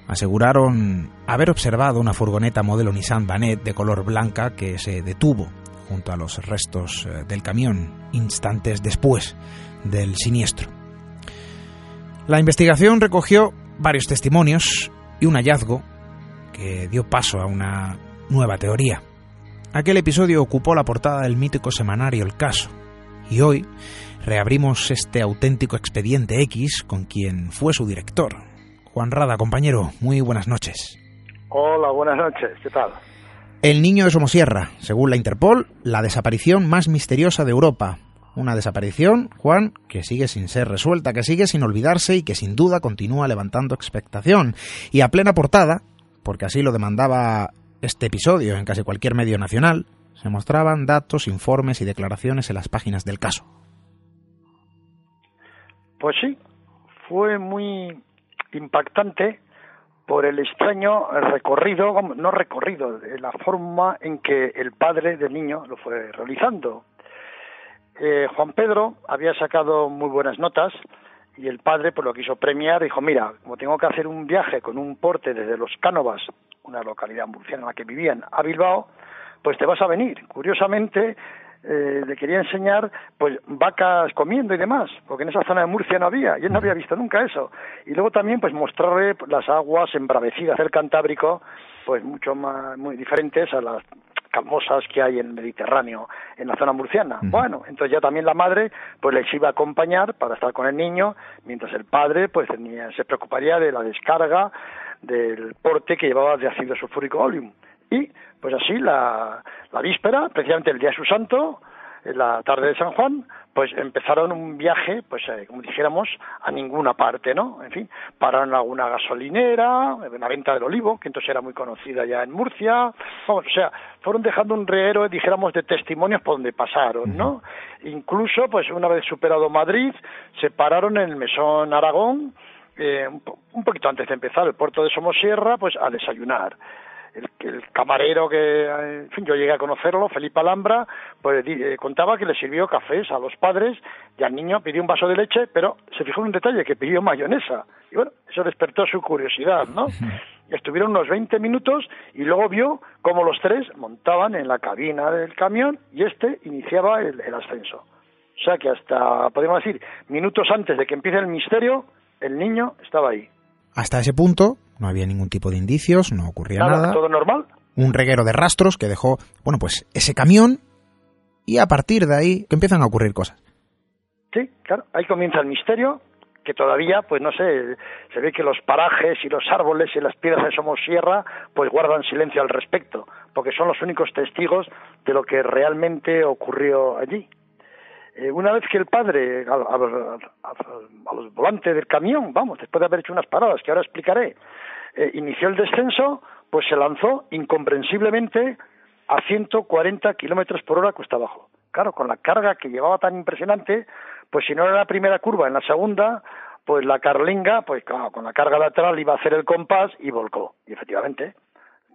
aseguraron haber observado una furgoneta modelo Nissan Banet de color blanca que se detuvo junto a los restos eh, del camión instantes después del siniestro. La investigación recogió varios testimonios y un hallazgo que dio paso a una nueva teoría. Aquel episodio ocupó la portada del mítico semanario El Caso, y hoy reabrimos este auténtico expediente X con quien fue su director. Juan Rada, compañero, muy buenas noches. Hola, buenas noches, ¿qué tal? El niño de Somosierra, según la Interpol, la desaparición más misteriosa de Europa. Una desaparición, Juan, que sigue sin ser resuelta, que sigue sin olvidarse y que sin duda continúa levantando expectación. Y a plena portada, porque así lo demandaba este episodio en casi cualquier medio nacional, se mostraban datos, informes y declaraciones en las páginas del caso. Pues sí, fue muy impactante por el extraño recorrido, no recorrido, de la forma en que el padre del niño lo fue realizando. Eh, Juan Pedro había sacado muy buenas notas y el padre pues lo quiso premiar, dijo, mira, como tengo que hacer un viaje con un porte desde Los Cánovas, una localidad murciana en la que vivían, a Bilbao, pues te vas a venir. Curiosamente, eh, le quería enseñar pues vacas comiendo y demás, porque en esa zona de Murcia no había, y él no había visto nunca eso. Y luego también pues mostrarle las aguas embravecidas del Cantábrico, pues mucho más, muy diferentes a las calmosas que hay en el Mediterráneo, en la zona murciana. Bueno, entonces ya también la madre pues les iba a acompañar para estar con el niño, mientras el padre pues tenía, se preocuparía de la descarga del porte que llevaba de ácido sulfúrico oleum. Y pues así la, la víspera, precisamente el día de su santo, en la tarde de San Juan, pues empezaron un viaje, pues eh, como dijéramos, a ninguna parte, ¿no? En fin, pararon alguna gasolinera, la venta del olivo, que entonces era muy conocida ya en Murcia, vamos, o sea, fueron dejando un reguero, dijéramos, de testimonios por donde pasaron, ¿no? Incluso, pues una vez superado Madrid, se pararon en el Mesón Aragón, eh, un, poquito antes de empezar el puerto de Somosierra, pues a desayunar el, camarero que, en fin, yo llegué a conocerlo, Felipe Alhambra, pues eh, contaba que le sirvió cafés a los padres y al niño pidió un vaso de leche, pero se fijó en un detalle, que pidió mayonesa. Y bueno, eso despertó su curiosidad, ¿no? Estuvieron unos 20 minutos y luego vio cómo los tres montaban en la cabina del camión y este iniciaba el, el ascenso. O sea que hasta, podemos decir, minutos antes de que empiece el misterio, el niño estaba ahí. Hasta ese punto, no había ningún tipo de indicios, no ocurría nada. Todo normal. Un reguero de rastros que dejó, bueno, pues ese camión y a partir de ahí que empiezan a ocurrir cosas. Sí, claro, ahí comienza el misterio, que todavía, pues no sé, se ve que los parajes y los árboles y las piedras de Somosierra, pues guardan silencio al respecto, porque son los únicos testigos de lo que realmente ocurrió allí. Eh, una vez que el padre, al, al, volante del camión, vamos, después de haber hecho unas paradas que ahora explicaré, eh, inició el descenso, pues se lanzó incomprensiblemente a 140 kilómetros por hora cuesta abajo. Claro, con la carga que llevaba tan impresionante, pues si no era la primera curva, en la segunda, pues la carlinga, pues claro, con la carga lateral iba a hacer el compás y volcó. Y efectivamente,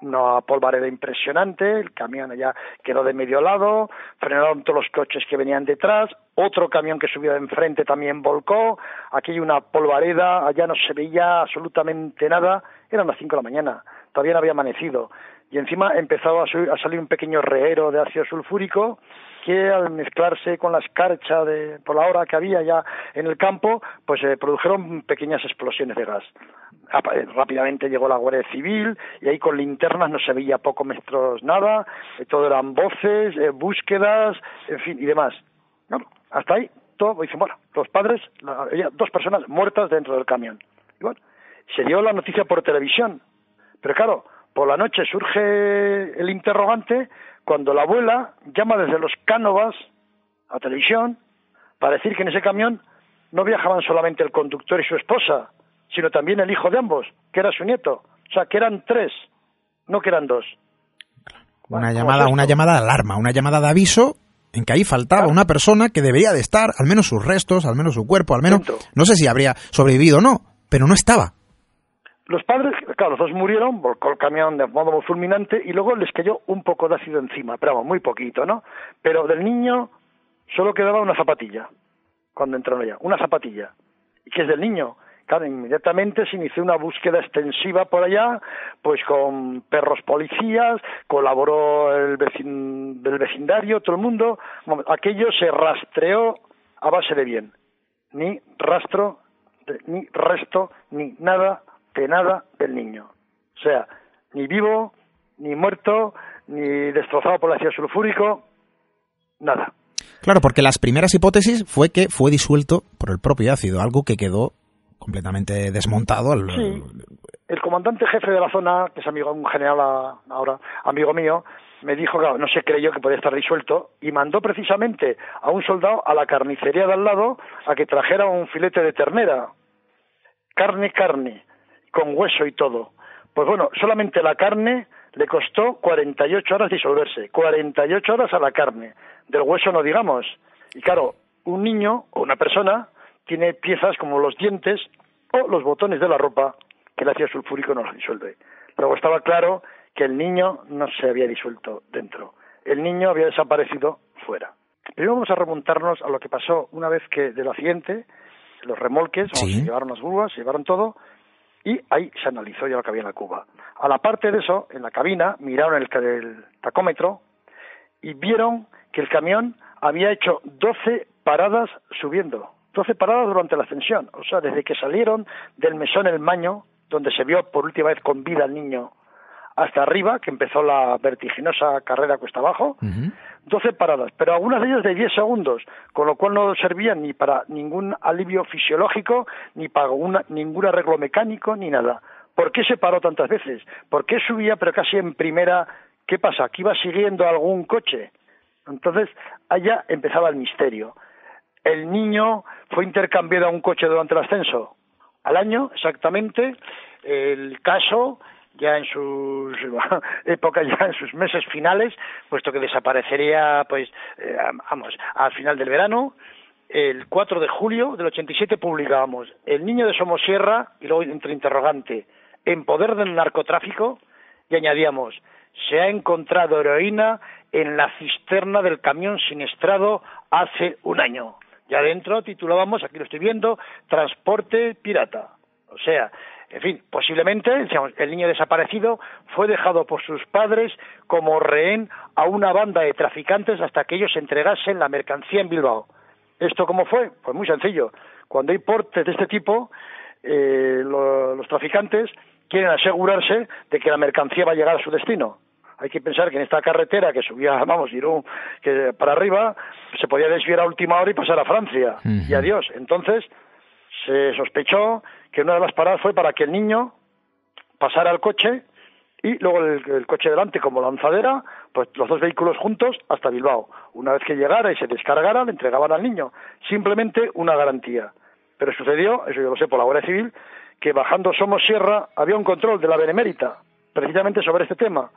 una polvareda impresionante, el camión ya quedó de medio lado, frenaron todos los coches que venían detrás, otro camión que subía de enfrente también volcó, aquí hay una polvareda, allá no se veía absolutamente nada, eran las cinco de la mañana, todavía no había amanecido, y encima empezaba a, salir un pequeño reero de ácido sulfúrico que al mezclarse con la escarcha de, por la hora que había ya en el campo, pues se produjeron pequeñas explosiones de gas. Eh, rápidamente llegó la Guardia Civil y ahí con linternas no se veía poco metros nada, eh, todo eran voces, eh, búsquedas, en fin, y demás. hasta ahí todo, dicen, bueno, los padres, había dos personas muertas dentro del camión. Y bueno, se dio la noticia por televisión, pero claro, por la noche surge el interrogante cuando la abuela llama desde los Cánovas a televisión para decir que en ese camión no viajaban solamente el conductor y su esposa, sino también el hijo de ambos, que era su nieto. O sea, que eran tres, no que eran dos. Una llamada, una llamada de alarma, una llamada de aviso en que ahí faltaba una persona que debería de estar, al menos sus restos, al menos su cuerpo, al menos, no sé si habría sobrevivido o no, pero no estaba. Los padres, claro, los dos murieron, volcó el camión de modo fulminante y luego les cayó un poco de ácido encima, pero muy poquito, ¿no? Pero del niño solo quedaba una zapatilla cuando entraron allá, una zapatilla. ¿Y qué es del niño? Claro, inmediatamente se inició una búsqueda extensiva por allá, pues con perros policías, colaboró el vecin, del vecindario, todo el mundo. Aquello se rastreó a base de bien. Ni rastro, ni resto, ni nada de nada del niño. O sea, ni vivo, ni muerto, ni destrozado por el ácido sulfúrico, nada. Claro, porque las primeras hipótesis fue que fue disuelto por el propio ácido, algo que quedó completamente desmontado. Al... Sí. El comandante jefe de la zona, que es amigo, un general ahora, amigo mío, me dijo que no se creyó que podía estar disuelto y mandó precisamente a un soldado a la carnicería de al lado a que trajera un filete de ternera. Carne, carne, con hueso y todo. Pues bueno, solamente la carne le costó 48 horas disolverse, 48 horas a la carne, del hueso no digamos. Y claro, un niño o una persona tiene piezas como los dientes o los botones de la ropa que el ácido sulfúrico no los disuelve. Luego estaba claro que el niño no se había disuelto dentro, el niño había desaparecido fuera. Primero vamos a remontarnos a lo que pasó una vez que del accidente, los remolques, se llevaron las grúas, se llevaron todo, y ahí se analizó ya lo que había en la cuba. A la parte de eso, en la cabina, miraron el, tacómetro y vieron que el camión había hecho 12 paradas subiendo, 12 paradas durante la ascensión, o sea, desde que salieron del mesón El Maño, donde se vio por última vez con vida al niño, hasta arriba, que empezó la vertiginosa carrera cuesta abajo, 12 paradas, pero algunas de ellas de 10 segundos, con lo cual no servían ni para ningún alivio fisiológico, ni para ningún arreglo mecánico, ni nada. ¿Por qué se paró tantas veces? ¿Por qué subía, pero casi en primera? ¿Qué pasa? ¿Que iba siguiendo algún coche? Entonces, allá empezaba el misterio. El niño fue intercambiado a un coche durante el ascenso. Al año, exactamente, el caso ya en sus épocas, ya en sus meses finales, puesto que desaparecería, pues, eh, vamos, al final del verano. El 4 de julio del 87 publicábamos El niño de Somosierra, y luego entre interrogante, en poder del narcotráfico, y añadíamos, se ha encontrado heroína en la cisterna del camión siniestrado hace un año. Y adentro titulábamos, aquí lo estoy viendo, Transporte Pirata. O sea, en fin, posiblemente el niño desaparecido fue dejado por sus padres como rehén a una banda de traficantes hasta que ellos entregasen la mercancía en Bilbao. ¿Esto cómo fue? Pues muy sencillo. Cuando hay portes de este tipo, eh, los traficantes quieren asegurarse de que la mercancía va a llegar a su destino. Hay que pensar que en esta carretera que subía, vamos, Irún, que para arriba, se podía desviar a última hora y pasar a Francia. Y adiós. Entonces, se sospechó que una de las paradas fue para que el niño pasara al coche y luego el, coche delante como lanzadera, pues los dos vehículos juntos hasta Bilbao. Una vez que llegara y se descargara, le entregaban al niño. Simplemente una garantía. Pero sucedió, eso yo lo sé por la Guardia Civil, que bajando Somos Sierra había un control de la Benemérita, precisamente sobre este tema.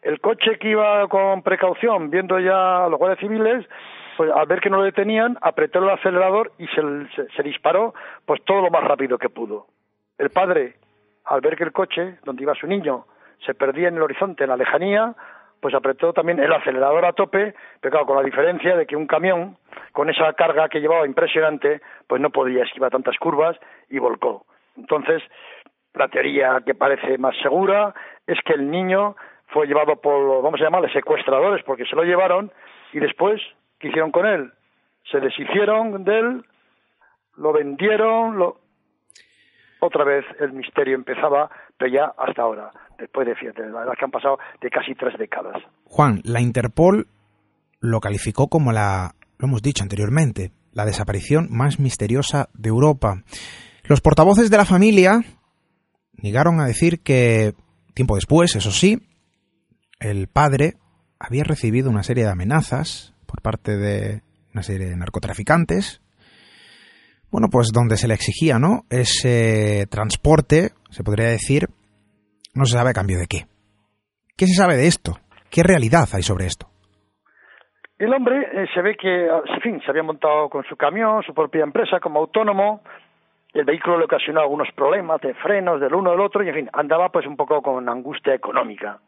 El coche que iba con precaución, viendo ya a los guardias civiles, al ver que no lo detenían, apretó el acelerador y se, disparó pues todo lo más rápido que pudo. El padre, al ver que el coche, donde iba su niño, se perdía en el horizonte, en la lejanía, pues apretó también el acelerador a tope, pero claro, con la diferencia de que un camión, con esa carga que llevaba impresionante, pues no podía esquivar tantas curvas y volcó. Entonces, la teoría que parece más segura es que el niño fue llevado por, vamos a llamarle secuestradores, porque se lo llevaron y después ¿Qué hicieron con él? Se deshicieron de él, lo vendieron, lo... otra vez el misterio empezaba, pero ya hasta ahora, después de, fíjate, la verdad que han pasado de casi tres décadas. Juan, la Interpol lo calificó como la, lo hemos dicho anteriormente, la desaparición más misteriosa de Europa. Los portavoces de la familia negaron a decir que, tiempo después, eso sí, el padre había recibido una serie de amenazas por parte de una serie de narcotraficantes, bueno, pues donde se le exigía, ¿no? Ese transporte, se podría decir, no se sabe a cambio de qué. ¿Qué se sabe de esto? ¿Qué realidad hay sobre esto? El hombre eh, se ve que, en fin, se había montado con su camión, su propia empresa, como autónomo. El vehículo le ocasionó algunos problemas de frenos del uno del otro y, en fin, andaba pues un poco con angustia económica.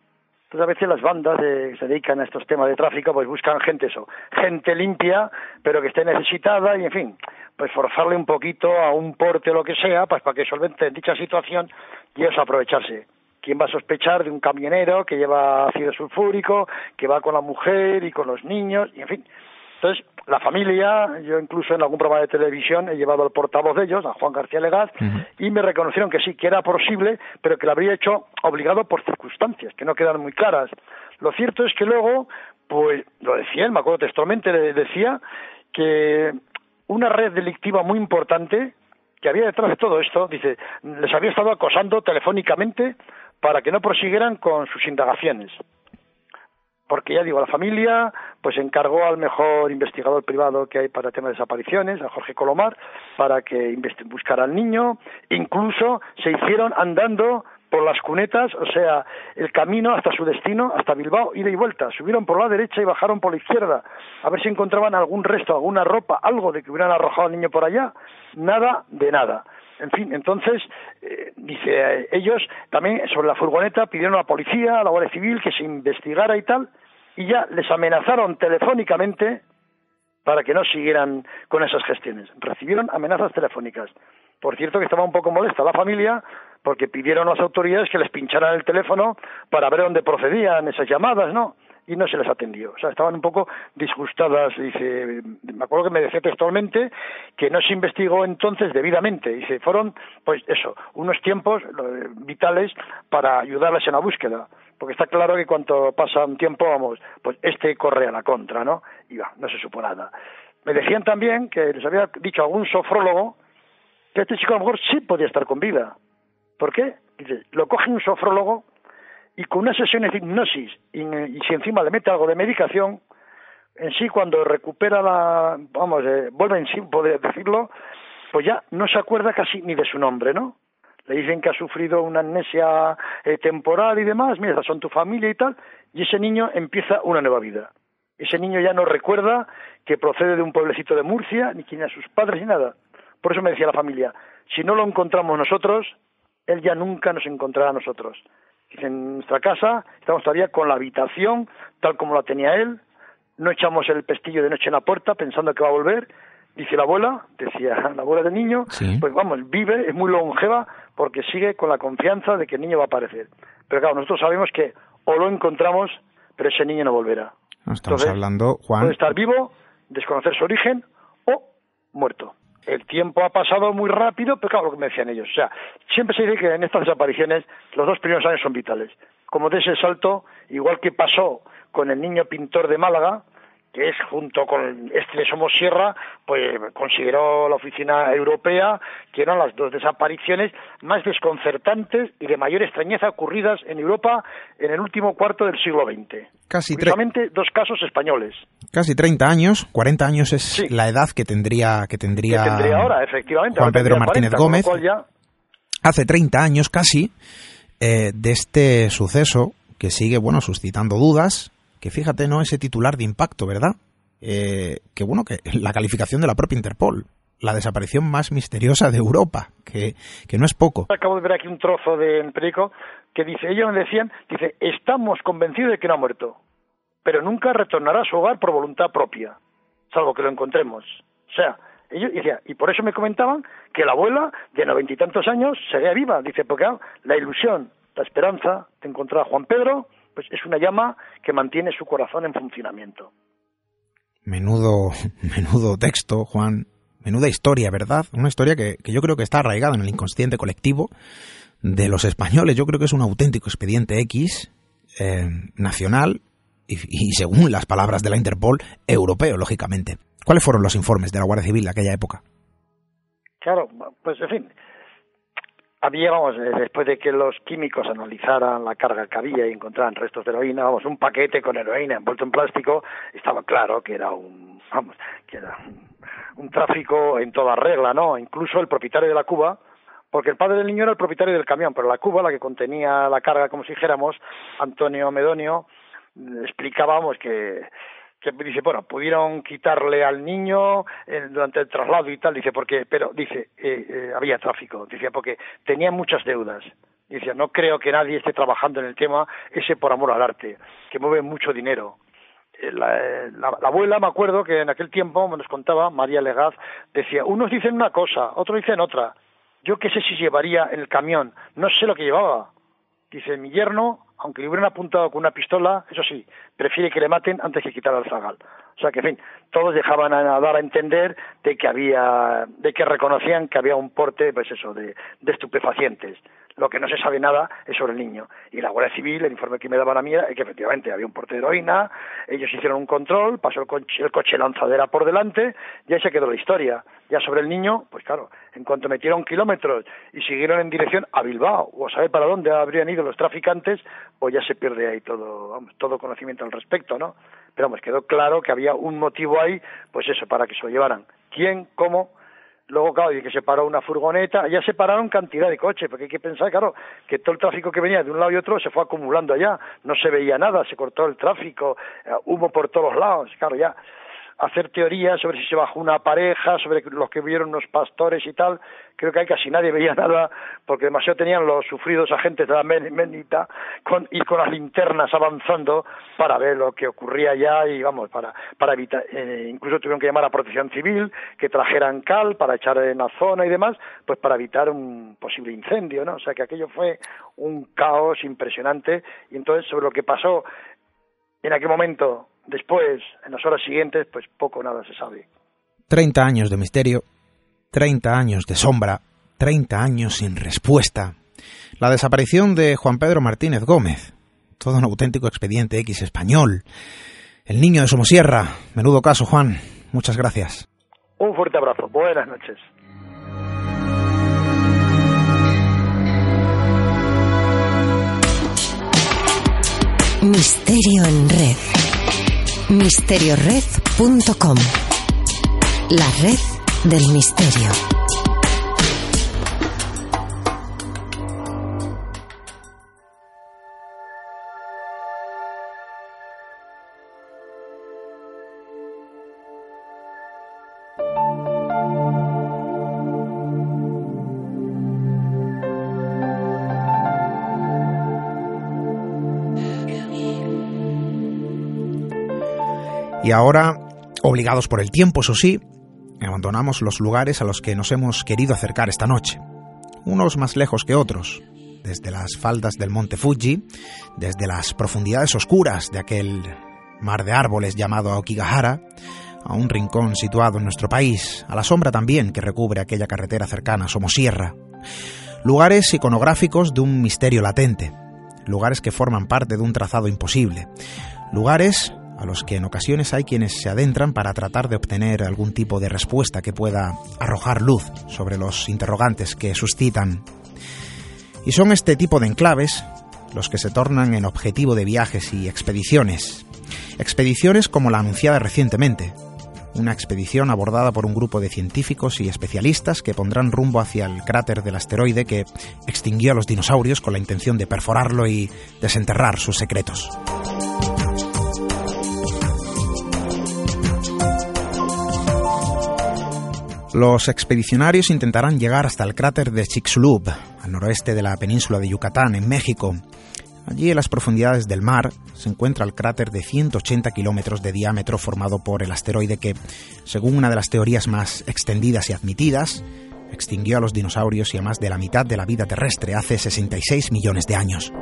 Entonces a veces las bandas que se dedican a estos temas de tráfico pues buscan gente eso, gente limpia pero que esté necesitada y en fin, pues forzarle un poquito a un porte o lo que sea, pues para que solvente dicha situación y eso aprovecharse. ¿Quién va a sospechar de un camionero que lleva ácido sulfúrico, que va con la mujer y con los niños, y en fin? Entonces, la familia, yo incluso en algún programa de televisión he llevado al portavoz de ellos, a Juan García Legaz, y me reconocieron que sí, que era posible, pero que lo habría hecho obligado por circunstancias, que no quedan muy claras. Lo cierto es que luego, pues, lo decía él, me acuerdo textualmente, le decía que una red delictiva muy importante que había detrás de todo esto, dice, les había estado acosando telefónicamente para que no prosiguieran con sus indagaciones porque ya digo, la familia pues encargó al mejor investigador privado que hay para temas de desapariciones, a Jorge Colomar, para que buscara al niño, incluso se hicieron andando por las cunetas, o sea, el camino hasta su destino, hasta Bilbao, ida y vuelta. Subieron por la derecha y bajaron por la izquierda, a ver si encontraban algún resto, alguna ropa, algo de que hubieran arrojado al niño por allá. Nada de nada. En fin, entonces, eh, dice, ellos también sobre la furgoneta pidieron a la policía, a la Guardia Civil que se investigara y tal, y ya les amenazaron telefónicamente para que no siguieran con esas gestiones. Recibieron amenazas telefónicas. Por cierto que estaba un poco molesta la familia porque pidieron a las autoridades que les pincharan el teléfono para ver dónde procedían esas llamadas, ¿no? Y no se les atendió. O sea, estaban un poco disgustadas. Dice, me acuerdo que me decía textualmente que no se investigó entonces debidamente. Dice, fueron, pues eso, unos tiempos vitales para ayudarles en la búsqueda. Porque está claro que cuando pasa un tiempo, vamos, pues este corre a la contra, ¿no? Y va, no se supo nada. Me decían también que les había dicho algún sofrólogo que este chico a lo mejor sí podía estar con vida. ¿Por qué? Dice, lo coge un sofrólogo y con una sesión de hipnosis y, si encima le mete algo de medicación, en sí cuando recupera la, vamos, eh, vuelve en sí, poder decirlo, pues ya no se acuerda casi ni de su nombre, ¿no? Le dicen que ha sufrido una amnesia eh, temporal y demás, mira, son tu familia y tal, y ese niño empieza una nueva vida. Ese niño ya no recuerda que procede de un pueblecito de Murcia, ni quién a sus padres, ni nada. Por eso me decía la familia, si no lo encontramos nosotros, él ya nunca nos encontrará a nosotros en nuestra casa, estamos todavía con la habitación tal como la tenía él, no echamos el pestillo de noche en la puerta pensando que va a volver, dice la abuela, decía la abuela del niño, pues vamos, vive, es muy longeva porque sigue con la confianza de que el niño va a aparecer. Pero claro, nosotros sabemos que o lo encontramos, pero ese niño no volverá. estamos hablando, Juan. Puede estar vivo, desconocer su origen o muerto el tiempo ha pasado muy rápido, pero claro, lo que me decían ellos. O sea, siempre se dice que en estas desapariciones los dos primeros años son vitales. Como de ese salto, igual que pasó con el niño pintor de Málaga, que es junto con este de Somosierra, pues consideró la oficina europea que eran las dos desapariciones más desconcertantes y de mayor extrañeza ocurridas en Europa en el último cuarto del siglo XX. Casi dos casos españoles. Casi 30 años, 40 años es la edad que tendría que tendría, ahora, efectivamente. Juan Pedro Martínez Gómez. Hace 30 años casi eh, de este suceso que sigue, bueno, suscitando dudas, que fíjate, no ese titular de impacto, ¿verdad? Eh, que bueno, que la calificación de la propia Interpol, la desaparición más misteriosa de Europa, que, que no es poco. Acabo de ver aquí un trozo de Perico que dice, ellos me decían, dice, estamos convencidos de que no ha muerto, pero nunca retornará a su hogar por voluntad propia, salvo que lo encontremos. O sea, ellos decía, y por eso me comentaban que la abuela de noventa y tantos años sería viva, dice, porque la ilusión, la esperanza de encontrar a Juan Pedro, pues es una llama que mantiene su corazón en funcionamiento. Menudo, menudo texto, Juan. Menuda historia, ¿verdad? Una historia que, yo creo que está arraigada en el inconsciente colectivo de los españoles. Yo creo que es un auténtico expediente X, eh, nacional, y, y, según las palabras de la Interpol, europeo, lógicamente. ¿Cuáles fueron los informes de la Guardia Civil de aquella época? Claro, pues en fin, había, vamos, eh, después de que los químicos analizaran la carga que había y encontraran restos de heroína, vamos, un paquete con heroína envuelto en plástico, estaba claro que era un, vamos, que era un, tráfico en toda regla, ¿no? Incluso el propietario de la cuba, porque el padre del niño era el propietario del camión, pero la cuba, la que contenía la carga, como si dijéramos, Antonio Medonio, explicábamos que que dice, bueno, pudieron quitarle al niño eh, durante el traslado y tal, dice, porque, pero dice, eh, eh, había tráfico, dice, porque tenía muchas deudas. Dice, no creo que nadie esté trabajando en el tema ese por amor al arte, que mueve mucho dinero. eh, la, abuela, me acuerdo que en aquel tiempo me nos contaba, María Legaz, decía, unos dicen una cosa, otros dicen otra. Yo qué sé si llevaría el camión, no sé lo que llevaba. Dice, mi yerno, aunque le hubieran apuntado con una pistola, eso sí, prefiere que le maten antes que quitar al zagal. O sea que, en fin, todos dejaban a dar a entender de que había, de que reconocían que había un porte, pues eso, de estupefacientes. Lo que no se sabe nada es sobre el niño. Y la Guardia Civil, el informe que me daban a mí es que efectivamente había un porte de heroína, ellos hicieron un control, pasó el coche, lanzadera por delante y ahí se quedó la historia. Ya sobre el niño, pues claro, en cuanto metieron kilómetros y siguieron en dirección a Bilbao o a saber para dónde habrían ido los traficantes, pues ya se pierde ahí todo, todo conocimiento al respecto, ¿no? Pero vamos, quedó claro que había un motivo ahí, pues eso, para que se lo llevaran. ¿Quién? ¿Cómo? Luego, claro, y que se paró una furgoneta, ya se pararon cantidad de coches, porque hay que pensar, claro, que todo el tráfico que venía de un lado y otro se fue acumulando allá, no se veía nada, se cortó el tráfico, eh, humo por todos lados, claro, ya hacer teorías sobre si se bajó una pareja, sobre los que vieron unos pastores y tal. Creo que ahí casi nadie veía nada, porque demasiado tenían los sufridos agentes de la Menita con, y con las linternas avanzando para ver lo que ocurría allá y vamos, para, para evitar, eh, incluso tuvieron que llamar a Protección Civil, que trajeran cal para echar en la zona y demás, pues para evitar un posible incendio, ¿no? O sea que aquello fue un caos impresionante y entonces sobre lo que pasó en aquel momento Después, en las horas siguientes, pues poco o nada se sabe. Treinta años de misterio, treinta años de sombra, treinta años sin respuesta. La desaparición de Juan Pedro Martínez Gómez, todo un auténtico expediente X español. El niño de Somosierra, menudo caso, Juan. Muchas gracias. Un fuerte abrazo. Buenas noches. Misterio en red misteriored.com La red del misterio. Y ahora, obligados por el tiempo, eso sí, abandonamos los lugares a los que nos hemos querido acercar esta noche, unos más lejos que otros, desde las faldas del monte Fuji, desde las profundidades oscuras de aquel mar de árboles llamado Aokigahara, a un rincón situado en nuestro país, a la sombra también que recubre aquella carretera cercana, Somosierra. Lugares iconográficos de un misterio latente, lugares que forman parte de un trazado imposible, lugares a los que en ocasiones hay quienes se adentran para tratar de obtener algún tipo de respuesta que pueda arrojar luz sobre los interrogantes que suscitan. Y son este tipo de enclaves los que se tornan en objetivo de viajes y expediciones. Expediciones como la anunciada recientemente, una expedición abordada por un grupo de científicos y especialistas que pondrán rumbo hacia el cráter del asteroide que extinguió a los dinosaurios con la intención de perforarlo y desenterrar sus secretos. Los expedicionarios intentarán llegar hasta el cráter de Chicxulub, al noroeste de la península de Yucatán, en México. Allí, en las profundidades del mar, se encuentra el cráter de 180 kilómetros de diámetro formado por el asteroide que, según una de las teorías más extendidas y admitidas, extinguió a los dinosaurios y a más de la mitad de la vida terrestre hace 66 millones de años.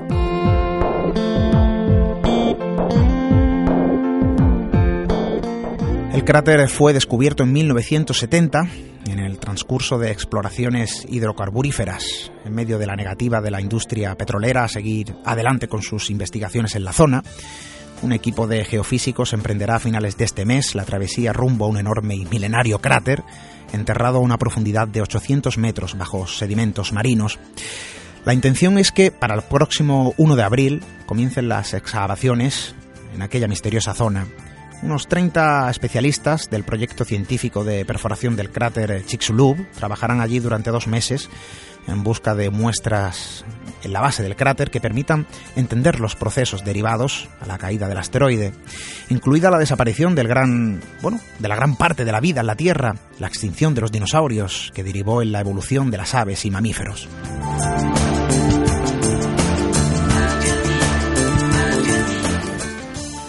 El cráter fue descubierto en 1970 en el transcurso de exploraciones hidrocarburíferas, en medio de la negativa de la industria petrolera a seguir adelante con sus investigaciones en la zona. Un equipo de geofísicos emprenderá a finales de este mes la travesía rumbo a un enorme y milenario cráter, enterrado a una profundidad de 800 metros bajo sedimentos marinos. La intención es que para el próximo 1 de abril comiencen las excavaciones en aquella misteriosa zona unos 30 especialistas del proyecto científico de perforación del cráter Chicxulub trabajarán allí durante dos meses en busca de muestras en la base del cráter que permitan entender los procesos derivados a la caída del asteroide, incluida la desaparición del gran, bueno, de la gran parte de la vida en la Tierra, la extinción de los dinosaurios que derivó en la evolución de las aves y mamíferos.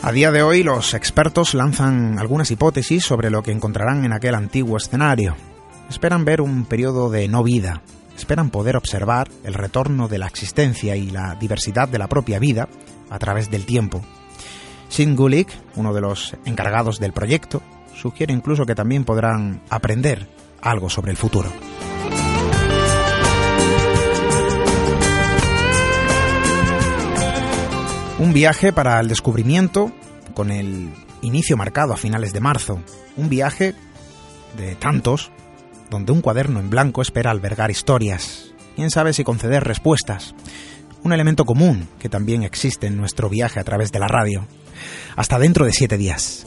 A día de hoy los expertos lanzan algunas hipótesis sobre lo que encontrarán en aquel antiguo escenario. Esperan ver un periodo de no vida, esperan poder observar el retorno de la existencia y la diversidad de la propia vida a través del tiempo. Sin Gulick, uno de los encargados del proyecto, sugiere incluso que también podrán aprender algo sobre el futuro. Un viaje para el descubrimiento con el inicio marcado a finales de marzo. Un viaje de tantos donde un cuaderno en blanco espera albergar historias. Quién sabe si conceder respuestas. Un elemento común que también existe en nuestro viaje a través de la radio. Hasta dentro de siete días.